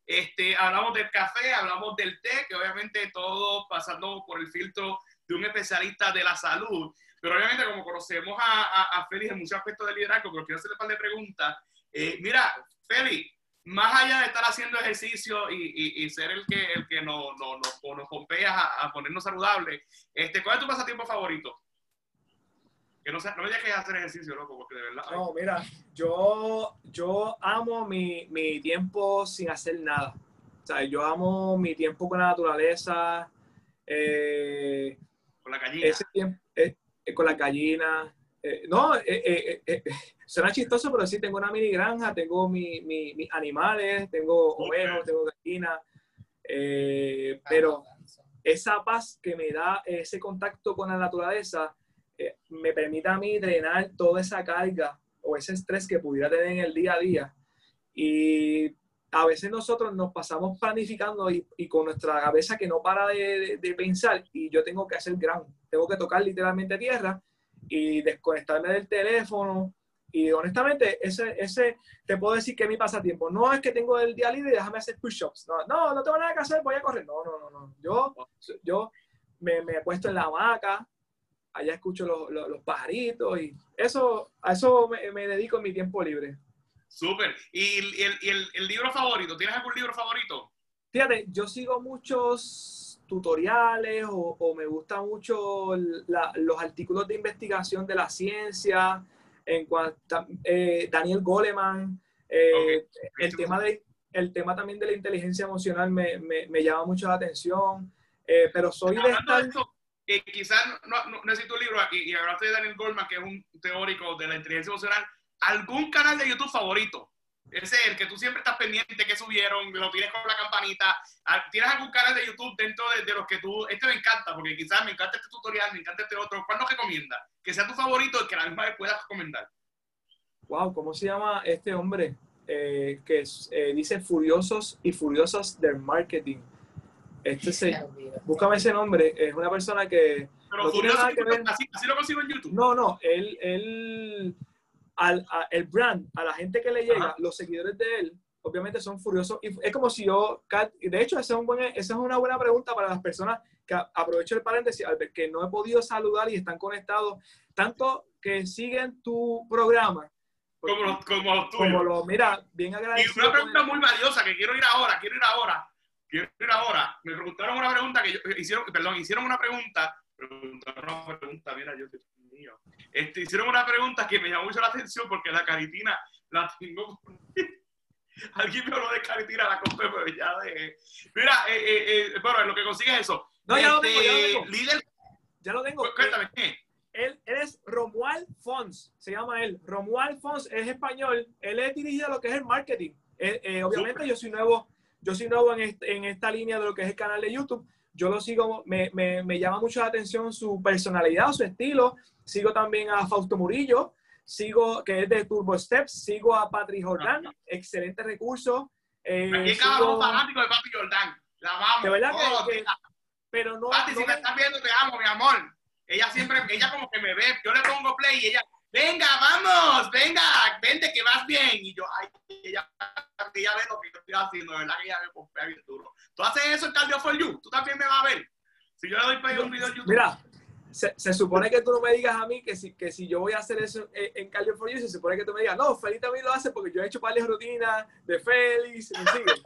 Este, hablamos del café, hablamos del té, que obviamente todo pasando por el filtro de un especialista de la salud. Pero obviamente como conocemos a, a, Félix en muchos aspectos del liderazgo, pero quiero hacerle un par de preguntas. Eh, mira, Félix, más allá de estar haciendo ejercicio y, y, ser el que, el que nos, nos, nos, a, ponernos saludables, este, ¿cuál es tu pasatiempo favorito? Que no, no me dejes hacer ejercicio, loco, porque de verdad. No, mira, yo, yo amo mi, mi tiempo sin hacer nada. O sea, yo amo mi tiempo con la naturaleza. Eh, con la gallina. Ese tiempo, eh, eh, con la gallina. Eh, no, suena chistoso, pero sí, tengo una mini granja, tengo mis mi, mis animales, tengo ovejos, tengo gallinas. pero esa paz que me da ese contacto con la naturaleza eh, me permite a mí drenar toda esa carga o ese estrés que pudiera tener en el día a día. Y a veces nosotros nos pasamos planificando y, y con nuestra cabeza que no para de, de, pensar y yo tengo que hacer gran, tengo que tocar literalmente tierra y desconectarme del teléfono. Y honestamente, ese, ese, te puedo decir que es mi pasatiempo. No es que tengo el día libre y déjame hacer push-ups. No, no, no tengo nada que hacer, voy a correr. No, no, no, no. Yo, yo me, me he puesto en la hamaca, allá escucho los, los, pajaritos y eso, a eso me, me, dedico en mi tiempo libre. Súper. ¿Y, el, el, el, libro favorito? ¿Tienes algún libro favorito? Fíjate, yo sigo muchos tutoriales o, o me gustan mucho la, los artículos de investigación de la ciencia, en cuanto eh, Daniel Goleman, eh, el, tema de, el tema también de la inteligencia emocional me, me, me llama mucho la atención, eh, pero soy de estar que quizás no, no, necesito un libro, y, y hablaste de Daniel Goldman, que es un teórico de la inteligencia emocional, ¿algún canal de YouTube favorito? Ese es el que tú siempre estás pendiente que subieron, lo tienes con la campanita. Ah, ¿Tienes algún canal de YouTube dentro de, los que tú, este me encanta, porque quizás me encanta este tutorial, me encanta este otro, ¿cuál nos recomienda? Que sea tu favorito y que a la misma vez puedas recomendar. Wow, ¿cómo se llama este hombre? Eh, que eh, dice Furiosos y Furiosas del Marketing. Este se, búscame ese nombre, es una persona que... Pero no ver, así, así, lo consigo en YouTube. No, no, él, él al, a, el brand, a la gente que le llega, Ajá. los seguidores de él, obviamente son furiosos. Y es como si yo, de hecho, esa es, un buen, esa es una buena pregunta para las personas que aprovecho el paréntesis, que no he podido saludar y están conectados, tanto que siguen tu programa. Como, como tú. Como lo, mira, bien agradecido. Y una pregunta muy valiosa que quiero ir ahora, quiero ir ahora quiero ir ahora. Me preguntaron una pregunta que yo, hicieron, perdón, hicieron una pregunta, preguntaron una pregunta, mira, yo mío. Este, hicieron una pregunta que me llamó mucho la atención porque la caritina la tengo. Alguien me habló de caritina, la compré, pero ya de. Mira, eh, eh, eh, bueno, lo que consigue es eso. No, ya lo tengo, ya lo tengo. Líder. Ya lo tengo. Cuéntame, ¿qué? Él, él, es Romuald Fons, se llama él. Romuald Fons es español. Él es dirigido a lo que es el marketing. Eh, eh, obviamente, Super. yo soy nuevo yo soy nuevo en, este, en, esta línea de lo que es el canal de YouTube. Yo lo sigo, me, me, me, llama mucho la atención su personalidad, su estilo. Sigo también a Fausto Murillo, sigo, que es de Turbo Steps, sigo a Patrick Jordán, excelente recurso. Eh, Aquí sigo... fanático de Patrick Jordán, la vamos. De verdad oh, que, que, pero no. Pati, no si me estás viendo, te amo, mi amor. Ella siempre, ella como que me ve, yo le pongo play y ella, venga, vamos, venga, vente que vas bien. Y yo, ay, ella, ella ve lo que yo estoy haciendo, de verdad que ella me pompea bien duro. Tú haces eso en Cardio for You, tú también me vas a ver. Si yo le doy play un video en YouTube. Mira, se, se, supone que tú no me digas a mí que si, que si yo voy a hacer eso en, en Cardio for You, se supone que tú me digas, no, Félix también lo hace porque yo he hecho varias rutinas de Félix, ¿me sigues?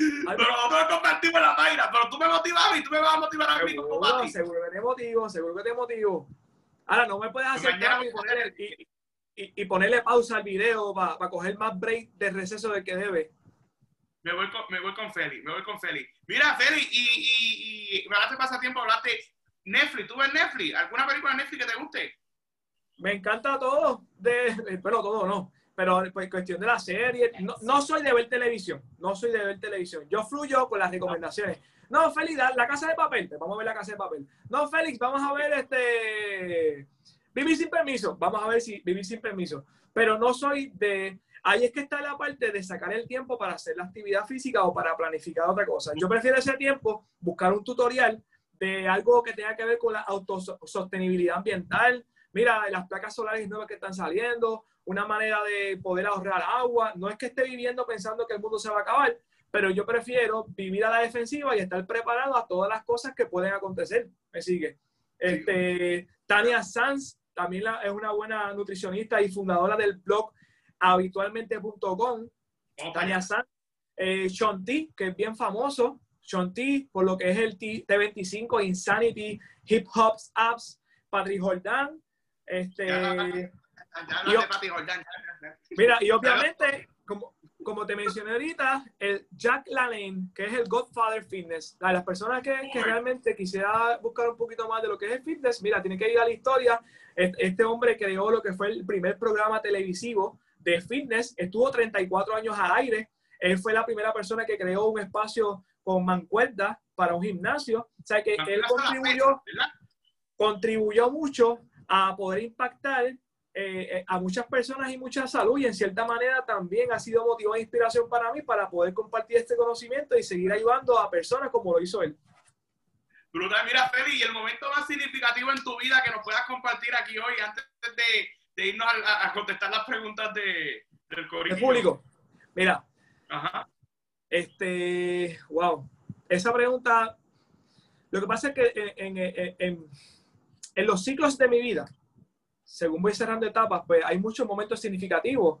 pero nosotros compartimos la vaina, pero tú me motivas a mí, tú me vas a motivar a mí seguro, Seguro que te motivo, seguro que te motivo. Ahora, no me puedes hacer y ponerle, y, y, y ponerle, pausa al video para pa coger más break de receso del que debe. Me voy con, me voy con Feli, me voy con Feli. Mira, Feli, y, y, y me hablaste pasatiempo, hablaste Netflix. ¿Tú ves Netflix? ¿Alguna película de Netflix que te guste? Me encanta todo, de, pero todo no. Pero pues cuestión de la serie, no, no soy de ver televisión, no soy de ver televisión. Yo fluyo con las recomendaciones. No, Félix, la, la, casa de papel. Vamos a ver la casa de papel. No, Félix, vamos a ver este. Vivir sin permiso. Vamos a ver si vivir sin permiso. Pero no soy de. Ahí es que está la parte de sacar el tiempo para hacer la actividad física o para planificar otra cosa. Yo prefiero ese tiempo buscar un tutorial de algo que tenga que ver con la autosostenibilidad ambiental. Mira, las placas solares nuevas que están saliendo, una manera de poder ahorrar agua. No es que esté viviendo pensando que el mundo se va a acabar, pero yo prefiero vivir a la defensiva y estar preparado a todas las cosas que pueden acontecer. ¿Me sigue? Este, Tania Sanz también la, es una buena nutricionista y fundadora del blog habitualmente.com. Tania Sanz. Eh, Sean T, que es bien famoso. Sean T, por lo que es el T, T25, Insanity, Hip Hop Apps. Patrick Jordán. Este, y, mira, y obviamente, como, como te mencioné ahorita, el Jack LaLanne, que es el Godfather Fitness. Las personas que, que realmente quisiera buscar un poquito más de lo que es el fitness, mira, tiene que ir a la historia. Este hombre creó lo que fue el primer programa televisivo de fitness, estuvo 34 años al aire. Él fue la primera persona que creó un espacio con mancuerda para un gimnasio. O sea que él contribuyó, contribuyó mucho a poder impactar eh, eh, a muchas personas y mucha salud y en cierta manera también ha sido motivo e inspiración para mí para poder compartir este conocimiento y seguir ayudando a personas como lo hizo él. Brutal, mira Feli, y el momento más significativo en tu vida que nos puedas compartir aquí hoy antes de, irnos a, contestar las preguntas de, del público. Mira, Ajá. este, wow, esa pregunta, lo que pasa es que en, en, en, los ciclos de mi vida, según voy cerrando etapas, pues hay muchos momentos significativos.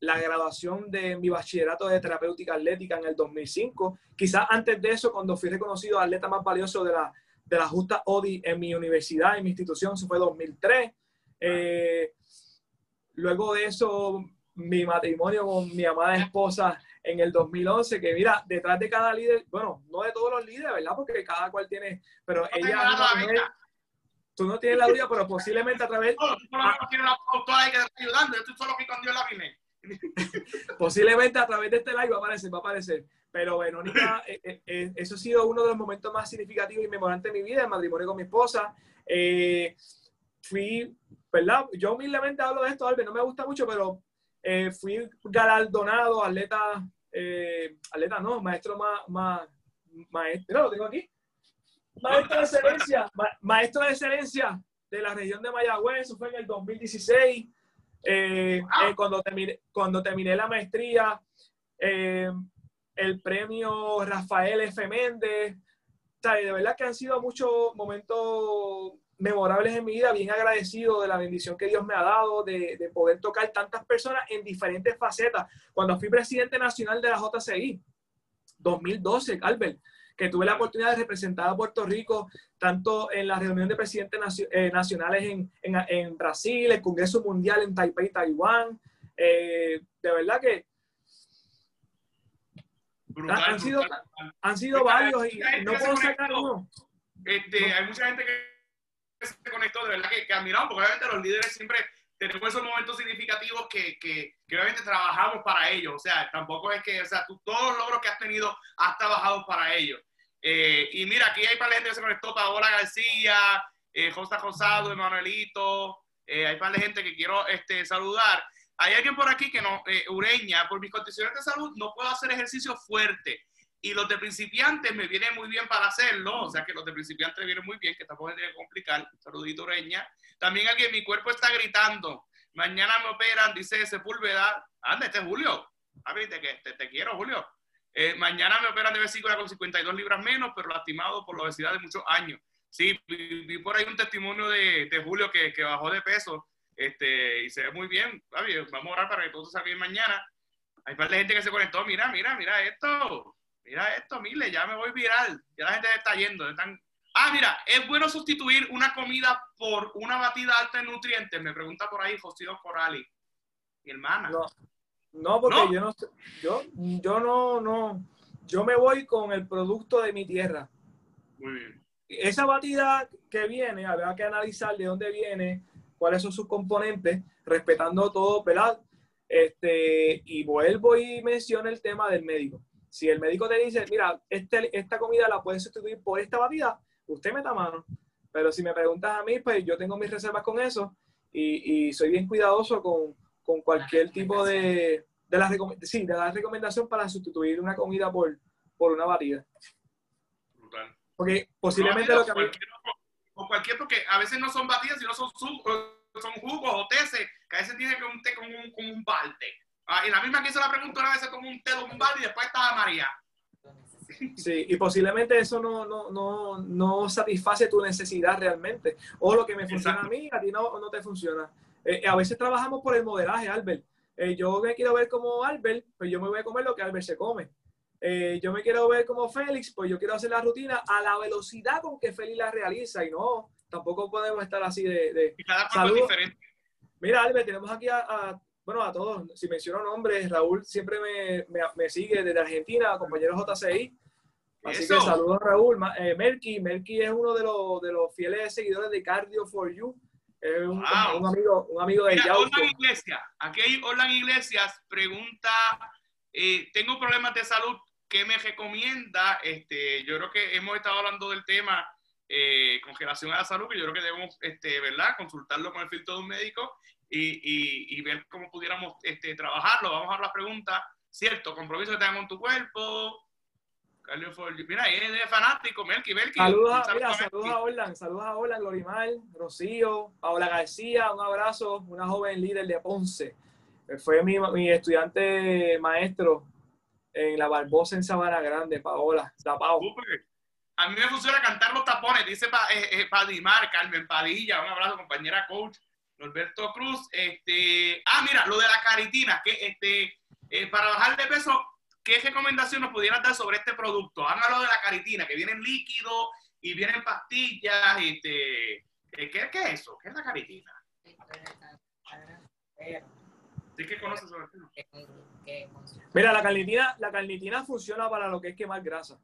la graduación de mi bachillerato de terapéutica atlética en el 2005. Quizás antes de eso, cuando fui reconocido atleta más valioso de la, de la justa ODI en mi universidad, en mi institución, eso fue 2003. Eh, luego de eso, mi matrimonio con mi amada esposa en el 2011, que mira, detrás de cada líder, bueno, no de todos los líderes, ¿verdad? Porque cada cual tiene, pero ella tú no tienes la duda, pero posiblemente a través... No, tú no tienes la que te está ayudando, yo estoy solo aquí con Dios la vine. posiblemente a través de este live va a aparecer, va a aparecer. Pero Verónica, eh, eh, eh, eso ha sido uno de los momentos más significativos y memorantes de mi vida, el matrimonio con mi esposa. fui, ¿verdad? Yo humildemente hablo de esto, Albert, no me gusta mucho, pero eh, fui galardonado atleta, eh, atleta no, maestro más, más maestro, lo tengo aquí, maestro de excelencia, maestro de excelencia de la región de Mayagüez, eso fue en el 2016, eh, cuando, terminé, cuando terminé la maestría, el premio Rafael F. Méndez, de verdad que han sido muchos momentos memorables en mi vida, bien agradecido de la bendición que Dios me ha dado, de, de, poder tocar tantas personas en diferentes facetas. Cuando fui presidente nacional de la JCI, 2012, Albert, que tuve la oportunidad de representar a Puerto Rico tanto en la reunión de presidentes eh, nacionales en, en, en, Brasil, el Congreso Mundial en Taipei, Taiwán. Eh, de verdad que han sido, han sido varios y no puedo sacar uno. Este, hay mucha gente que se conectó, de verdad que, que admiramos, porque obviamente los líderes siempre tenemos esos momentos significativos que, que, que, obviamente trabajamos para ellos. O sea, tampoco es que, o sea, tú, todos los logros que has tenido, has trabajado para ellos. Eh, y mira, aquí hay para la gente que se conectó, Paola García, eh, Rosado, Emanuelito, eh, hay para de gente que quiero este, saludar. Hay alguien por aquí que no, eh, Ureña, por mis condiciones de salud, no puedo hacer ejercicio fuerte y los de principiantes me vienen muy bien para hacerlo, o sea que los de principiantes vienen muy bien, que tampoco tiene que complicar, saludito Reña. También alguien, mi cuerpo está gritando, mañana me operan, dice Sepúlveda, anda, este es Julio, ah, que te, te, quiero Julio. Eh, mañana me operan de vesícula con 52 libras menos, pero lastimado por la obesidad de muchos años. Sí, vi, por ahí un testimonio de, de Julio que, que, bajó de peso este, y se ve muy bien. Vamos a orar para que todo salga bien mañana. Hay par de gente que se conectó, mira, mira, mira esto mira esto, Mile, ya me voy viral, ya la gente está yendo. Están... Ah, mira, ¿es bueno sustituir una comida por una batida alta en nutrientes? Me pregunta por ahí José Corali, mi hermana. No porque yo no yo, yo no, no, yo me voy con el producto de mi tierra. Muy bien. Esa batida que viene, habrá que analizar de dónde viene, cuáles son sus componentes, respetando todo, ¿verdad? Este, y vuelvo y menciono el tema del médico. Si el médico te dice, mira, este, esta comida la puedes sustituir por esta batida, usted meta mano. Pero si me preguntas a mí, pues yo tengo mis reservas con eso y, y soy bien cuidadoso con, con cualquier tipo de, de, la, sí, de la recomendación para sustituir una comida por, por una batida. Brutal. Porque posiblemente lo que... Cualquier, o cualquier, porque a veces no son batidas, sino son, son jugos o teces, que a veces tiene que un té con un, con un balde. Ah, y la misma que hizo la pregunta una vez como un té un bar y después estaba María. Sí, y posiblemente eso no, no, no, no, satisface tu necesidad realmente. O lo que me funciona a mí, a ti no, no te funciona. Eh, a veces trabajamos por el modelaje, Albert. Eh, yo me quiero ver como Albert, pues yo me voy a comer lo que Albert se come. Eh, yo me quiero ver como Félix, pues yo quiero hacer la rutina a la velocidad con que Félix la realiza y no tampoco podemos estar así de... de... Y cada cuerpo es diferente. Mira, Albert, tenemos aquí a, a, bueno, a todos, si menciono nombres, Raúl siempre me, me, me sigue desde Argentina, compañero JCI. Así Eso. que saludos Raúl. Eh, Melky, Melky es uno de los, de los fieles seguidores de Cardio for You. Es un, Wow. un amigo, un amigo de Mira. Orlan Iglesias, aquí hay Orlan Iglesias, pregunta, eh, tengo problemas de salud, ¿qué me recomienda? Este, yo creo que hemos estado hablando del tema eh, con relación a la salud, que yo creo que debemos, este, ¿verdad?, consultarlo con el filtro de un médico y, y- y ver cómo pudiéramos este, trabajarlo. Vamos a ver la pregunta, ¿cierto? Compromiso que tengas con tu cuerpo. Cardio for You. Mira, es de fanático, Melky, Melky. Saludos, saludo mira, a saludos a Orlan, saludos a Orlan, Glorimar, Rocío, Paola García, un abrazo, una joven líder de Ponce. Eh, Fue mi, mi estudiante maestro en la Barbosa en Sabana Grande, Paola, la Pau. A mí me funciona cantar los tapones, dice pa, eh, eh, Padimar, Carmen Padilla, un abrazo, compañera coach, Norberto Cruz. Este, ah, mira, lo de la caritina, que este, eh, para bajar de peso, ¿qué recomendación nos pudieras dar sobre este producto? Háblalo de la caritina, que viene en líquido y viene en pastillas. Este, eh, ¿qué, ¿Qué es eso? ¿Qué es la caritina? ¿Sí que conoces sobre tema? Mira, la carnitina, la carnitina funciona para lo que es quemar grasa.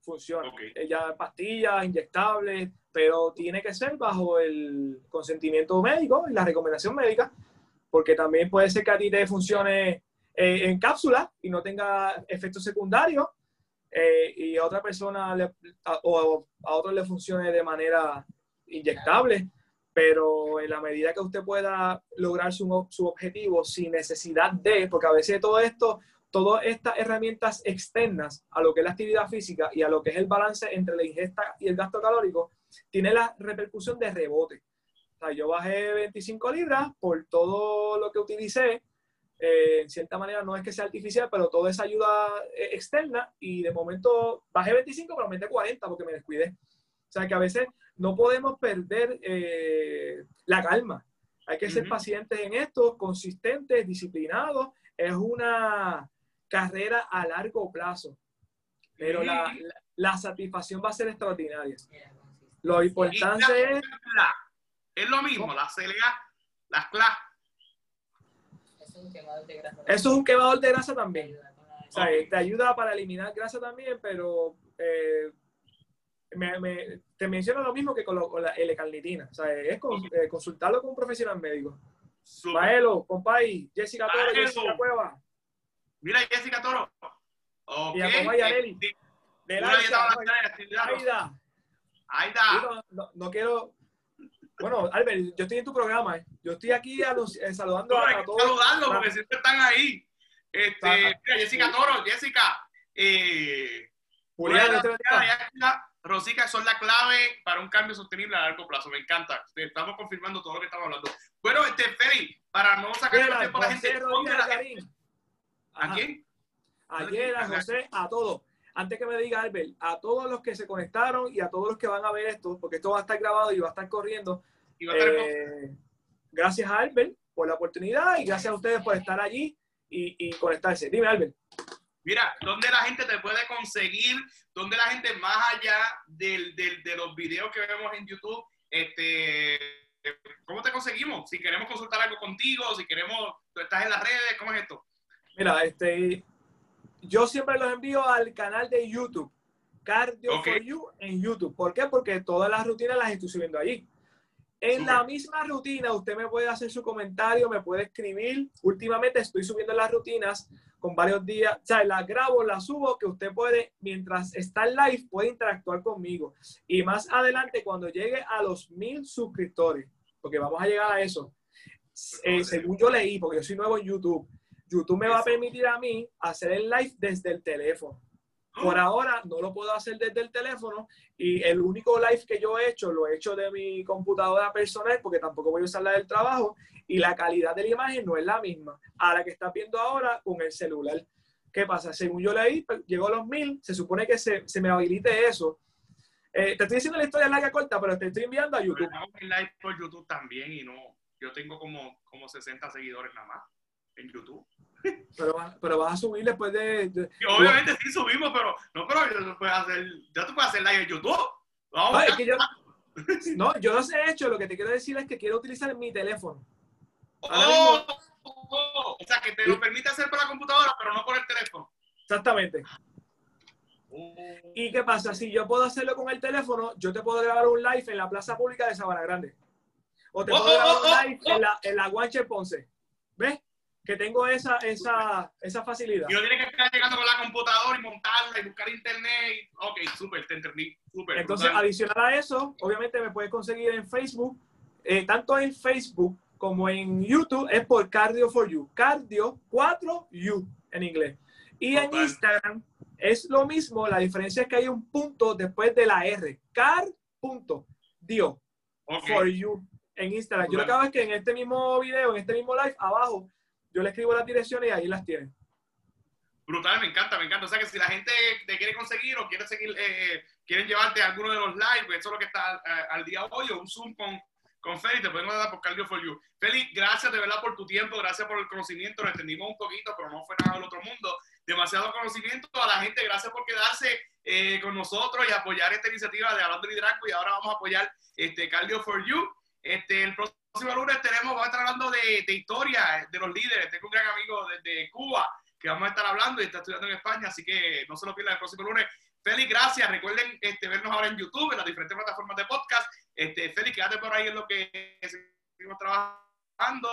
Funciona. Ok. Ella pastillas, inyectables, pero tiene que ser bajo el consentimiento médico y la recomendación médica, porque también puede ser que a ti te funcione eh, en cápsula y no tenga efectos secundarios, eh, y a otra persona o a otro le funcione de manera inyectable, pero en la medida que usted pueda lograr su, su objetivo sin necesidad de, porque a veces todo esto, todas estas herramientas externas a lo que es la actividad física y a lo que es el balance entre la ingesta y el gasto calórico, tiene la repercusión de rebote. O sea, yo bajé 25 libras por todo lo que utilicé. Eh, en cierta manera no es que sea artificial, pero toda esa ayuda eh, externa y de momento bajé 25, pero aumenté 40 porque me descuidé. O sea que a veces no podemos perder eh, la calma. Hay que ser Ujú. pacientes en esto, consistentes, disciplinados. Es una carrera a largo plazo, pero la, la- la satisfacción va a ser extraordinaria. Lo importante es, es lo mismo, la CLA, las Eso es un quemador de grasa también. O sea, te ayuda para eliminar grasa también, pero eh, me- me- te menciono lo mismo que con, lo- con la L-carnitina. O sea, es con- eh, consultarlo con un profesional médico. Maelo, compay, Jessica Toro, Maelo. Jessica Cueva, Mira, Jessica Toro. Ok. Y a actividad. Aida. Está. No, no- no quiero. Bueno, Albert, yo estoy en tu programa. ¿eh? Yo estoy aquí a los- eh, saludando No, a, todos. saludarlos Ah, porque siempre están ahí. Este, mira, Jessica Toro, Jessica. Eh, Jessica, Rosica son la clave para un cambio sostenible a largo plazo. Me encanta. Estamos confirmando todo lo que estamos hablando. Bueno, este, Feli, para no sacar el tiempo a la gente, ¿dónde Rodríguez la gente- Garín. ¿A quién? Ayer, a José, a todos. Antes que me diga Albert, a todos los que se conectaron y a todos los que van a ver esto, porque esto va a estar grabado y va a estar corriendo. Y va a estar Eh, gracias a Albert por la oportunidad y gracias a ustedes por estar allí y, y conectarse. Dime, Albert. Mira, ¿dónde la gente te puede conseguir? ¿Dónde la gente, más allá del, del- de los videos que vemos en YouTube, este, cómo te conseguimos? Si queremos consultar algo contigo, si queremos, tú estás en las redes, ¿cómo es esto? Mira, este, yo siempre los envío al canal de YouTube, Cardio for You en YouTube. ¿Por qué? Porque todas las rutinas las estoy subiendo allí. En la misma rutina, usted me puede hacer su comentario, me puede escribir. Últimamente estoy subiendo las rutinas con varios días, o sea, las grabo, las subo, que usted puede, mientras está en live, puede interactuar conmigo. Y más adelante, cuando llegue a los mil suscriptores, porque vamos a llegar a eso, eh, según yo leí, porque yo soy nuevo en YouTube, YouTube me va a permitir a mí hacer el live desde el teléfono. Por ahora no lo puedo hacer desde el teléfono y el único live que yo he hecho lo he hecho de mi computadora personal porque tampoco voy a usar la del trabajo y la calidad de la imagen no es la misma a la que estás viendo ahora con el celular. ¿Qué pasa? Según yo leí, pues, llegó a los mil, se supone que se, se me habilite eso. Eh, te estoy diciendo la historia larga corta, pero te estoy enviando a Pero YouTube. estamos en live por YouTube también y no, yo tengo como, como 60 seguidores nada más en YouTube. Pero, va- pero vas a subir después de... obviamente sí subimos, pero no, pero hacer, ya tú puedes hacer live en YouTube. Vamos No, a es que yo, No, yo los he hecho. Lo que te quiero decir es que quiero utilizar mi teléfono. Oh, oh, o sea, que te lo permite hacer por la computadora, pero no por el teléfono. Exactamente. Oh. ¿Y qué pasa? Si yo puedo hacerlo con el teléfono, yo te puedo grabar un live en la plaza pública de Sabana Grande. O te Oh, puedo oh, grabar oh, un oh, live oh. en la, en la Guanche Ponce. ¿Ves? Que tengo esa, esa, esa facilidad. Y no tienes que estar llegando con la computadora y montarla y buscar internet. y- Ok, súper, te entendí. Súper. Entonces, brutal. adicional a eso, obviamente me puedes conseguir en Facebook, eh, tanto en Facebook como en YouTube, es por Cardio for You. Cardio 4U en inglés. Y en Total. Instagram es lo mismo, la diferencia es que hay un punto después de la R. Car.dio Ok. for you en Instagram. Yo lo que hago es que en este mismo video, en este mismo live, abajo, yo le escribo las direcciones y ahí las tienen. Brutal, me encanta, me encanta. O sea que si la gente te quiere conseguir o quiere seguir, eh, quieren llevarte a alguno de los live, pues eso es lo que está eh, al día hoy, o un Zoom con, con Feli, te podemos dar por Cardio for You. Feli, gracias de verdad por tu tiempo, gracias por el conocimiento, lo entendimos un poquito, pero no fue nada del otro mundo. Demasiado conocimiento a la gente, gracias por quedarse eh, con nosotros y apoyar esta iniciativa de Hablando de Liderazgo y ahora vamos a apoyar este Cardio for You. Este, el próximo lunes tenemos, vamos a estar hablando de, de historia de los líderes. Tengo un gran amigo desde Cuba que vamos a estar hablando y está estudiando en España, así que no se lo pierdan el próximo lunes. Félix, gracias. Recuerden este, vernos ahora en YouTube, en las diferentes plataformas de podcast. Este, Félix, quédate por ahí en lo que seguimos trabajando.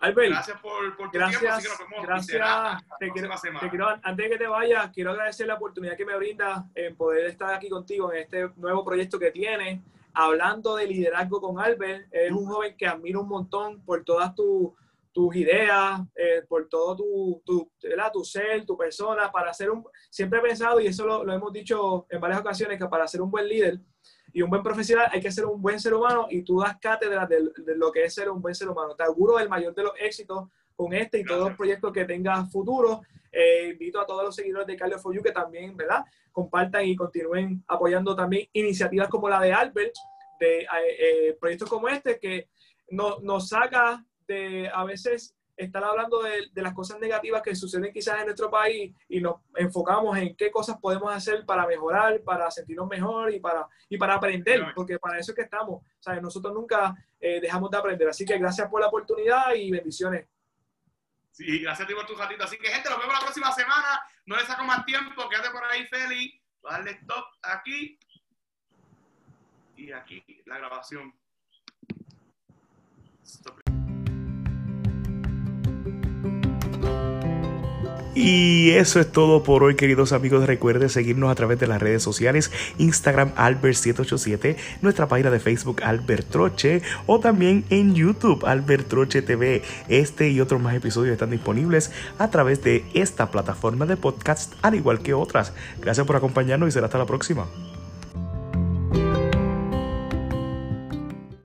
Albert, Gracias por, por tu gracias, tiempo. Así que nos vemos gracias. la Te quiero, semana. te quiero- antes de que te vayas, quiero agradecer la oportunidad que me brinda en poder estar aquí contigo en este nuevo proyecto que tienes. Hablando de liderazgo con Albert, es un joven que admiro un montón por todas tus tus ideas, eh, por todo tu, tu, tu ser, tu persona, para ser un... Siempre he pensado, y eso lo, lo hemos dicho en varias ocasiones, que para ser un buen líder y un buen profesional hay que ser un buen ser humano y tú das cátedra de, de lo que es ser un buen ser humano. Te auguro el mayor de los éxitos con este y todos los proyectos que tengas futuros. Eh, invito a todos los seguidores de Cardio For You que también, ¿verdad? Compartan y continúen apoyando también iniciativas como la de Albert, de eh, eh, proyectos como este que no- nos saca de a veces estar hablando de, de las cosas negativas que suceden quizás en nuestro país y nos enfocamos en qué cosas podemos hacer para mejorar, para sentirnos mejor y para, y para aprender, porque para eso es que estamos. O sea, nosotros nunca eh, dejamos de aprender. Así que gracias por la oportunidad y bendiciones. Sí, gracias a ti por tu ratito. Así que, gente, nos vemos la próxima semana. No le saco más tiempo. Quédate por ahí, Félix. Voy a darle stop aquí. Y aquí, la grabación. Stop. Y eso es todo por hoy, queridos amigos. Recuerden seguirnos a través de las redes sociales: Instagram Albert787, nuestra página de Facebook Albert Troche o también en YouTube Albert Troche TV. Este y otros más episodios están disponibles a través de esta plataforma de podcast, al igual que otras. Gracias por acompañarnos y será hasta la próxima.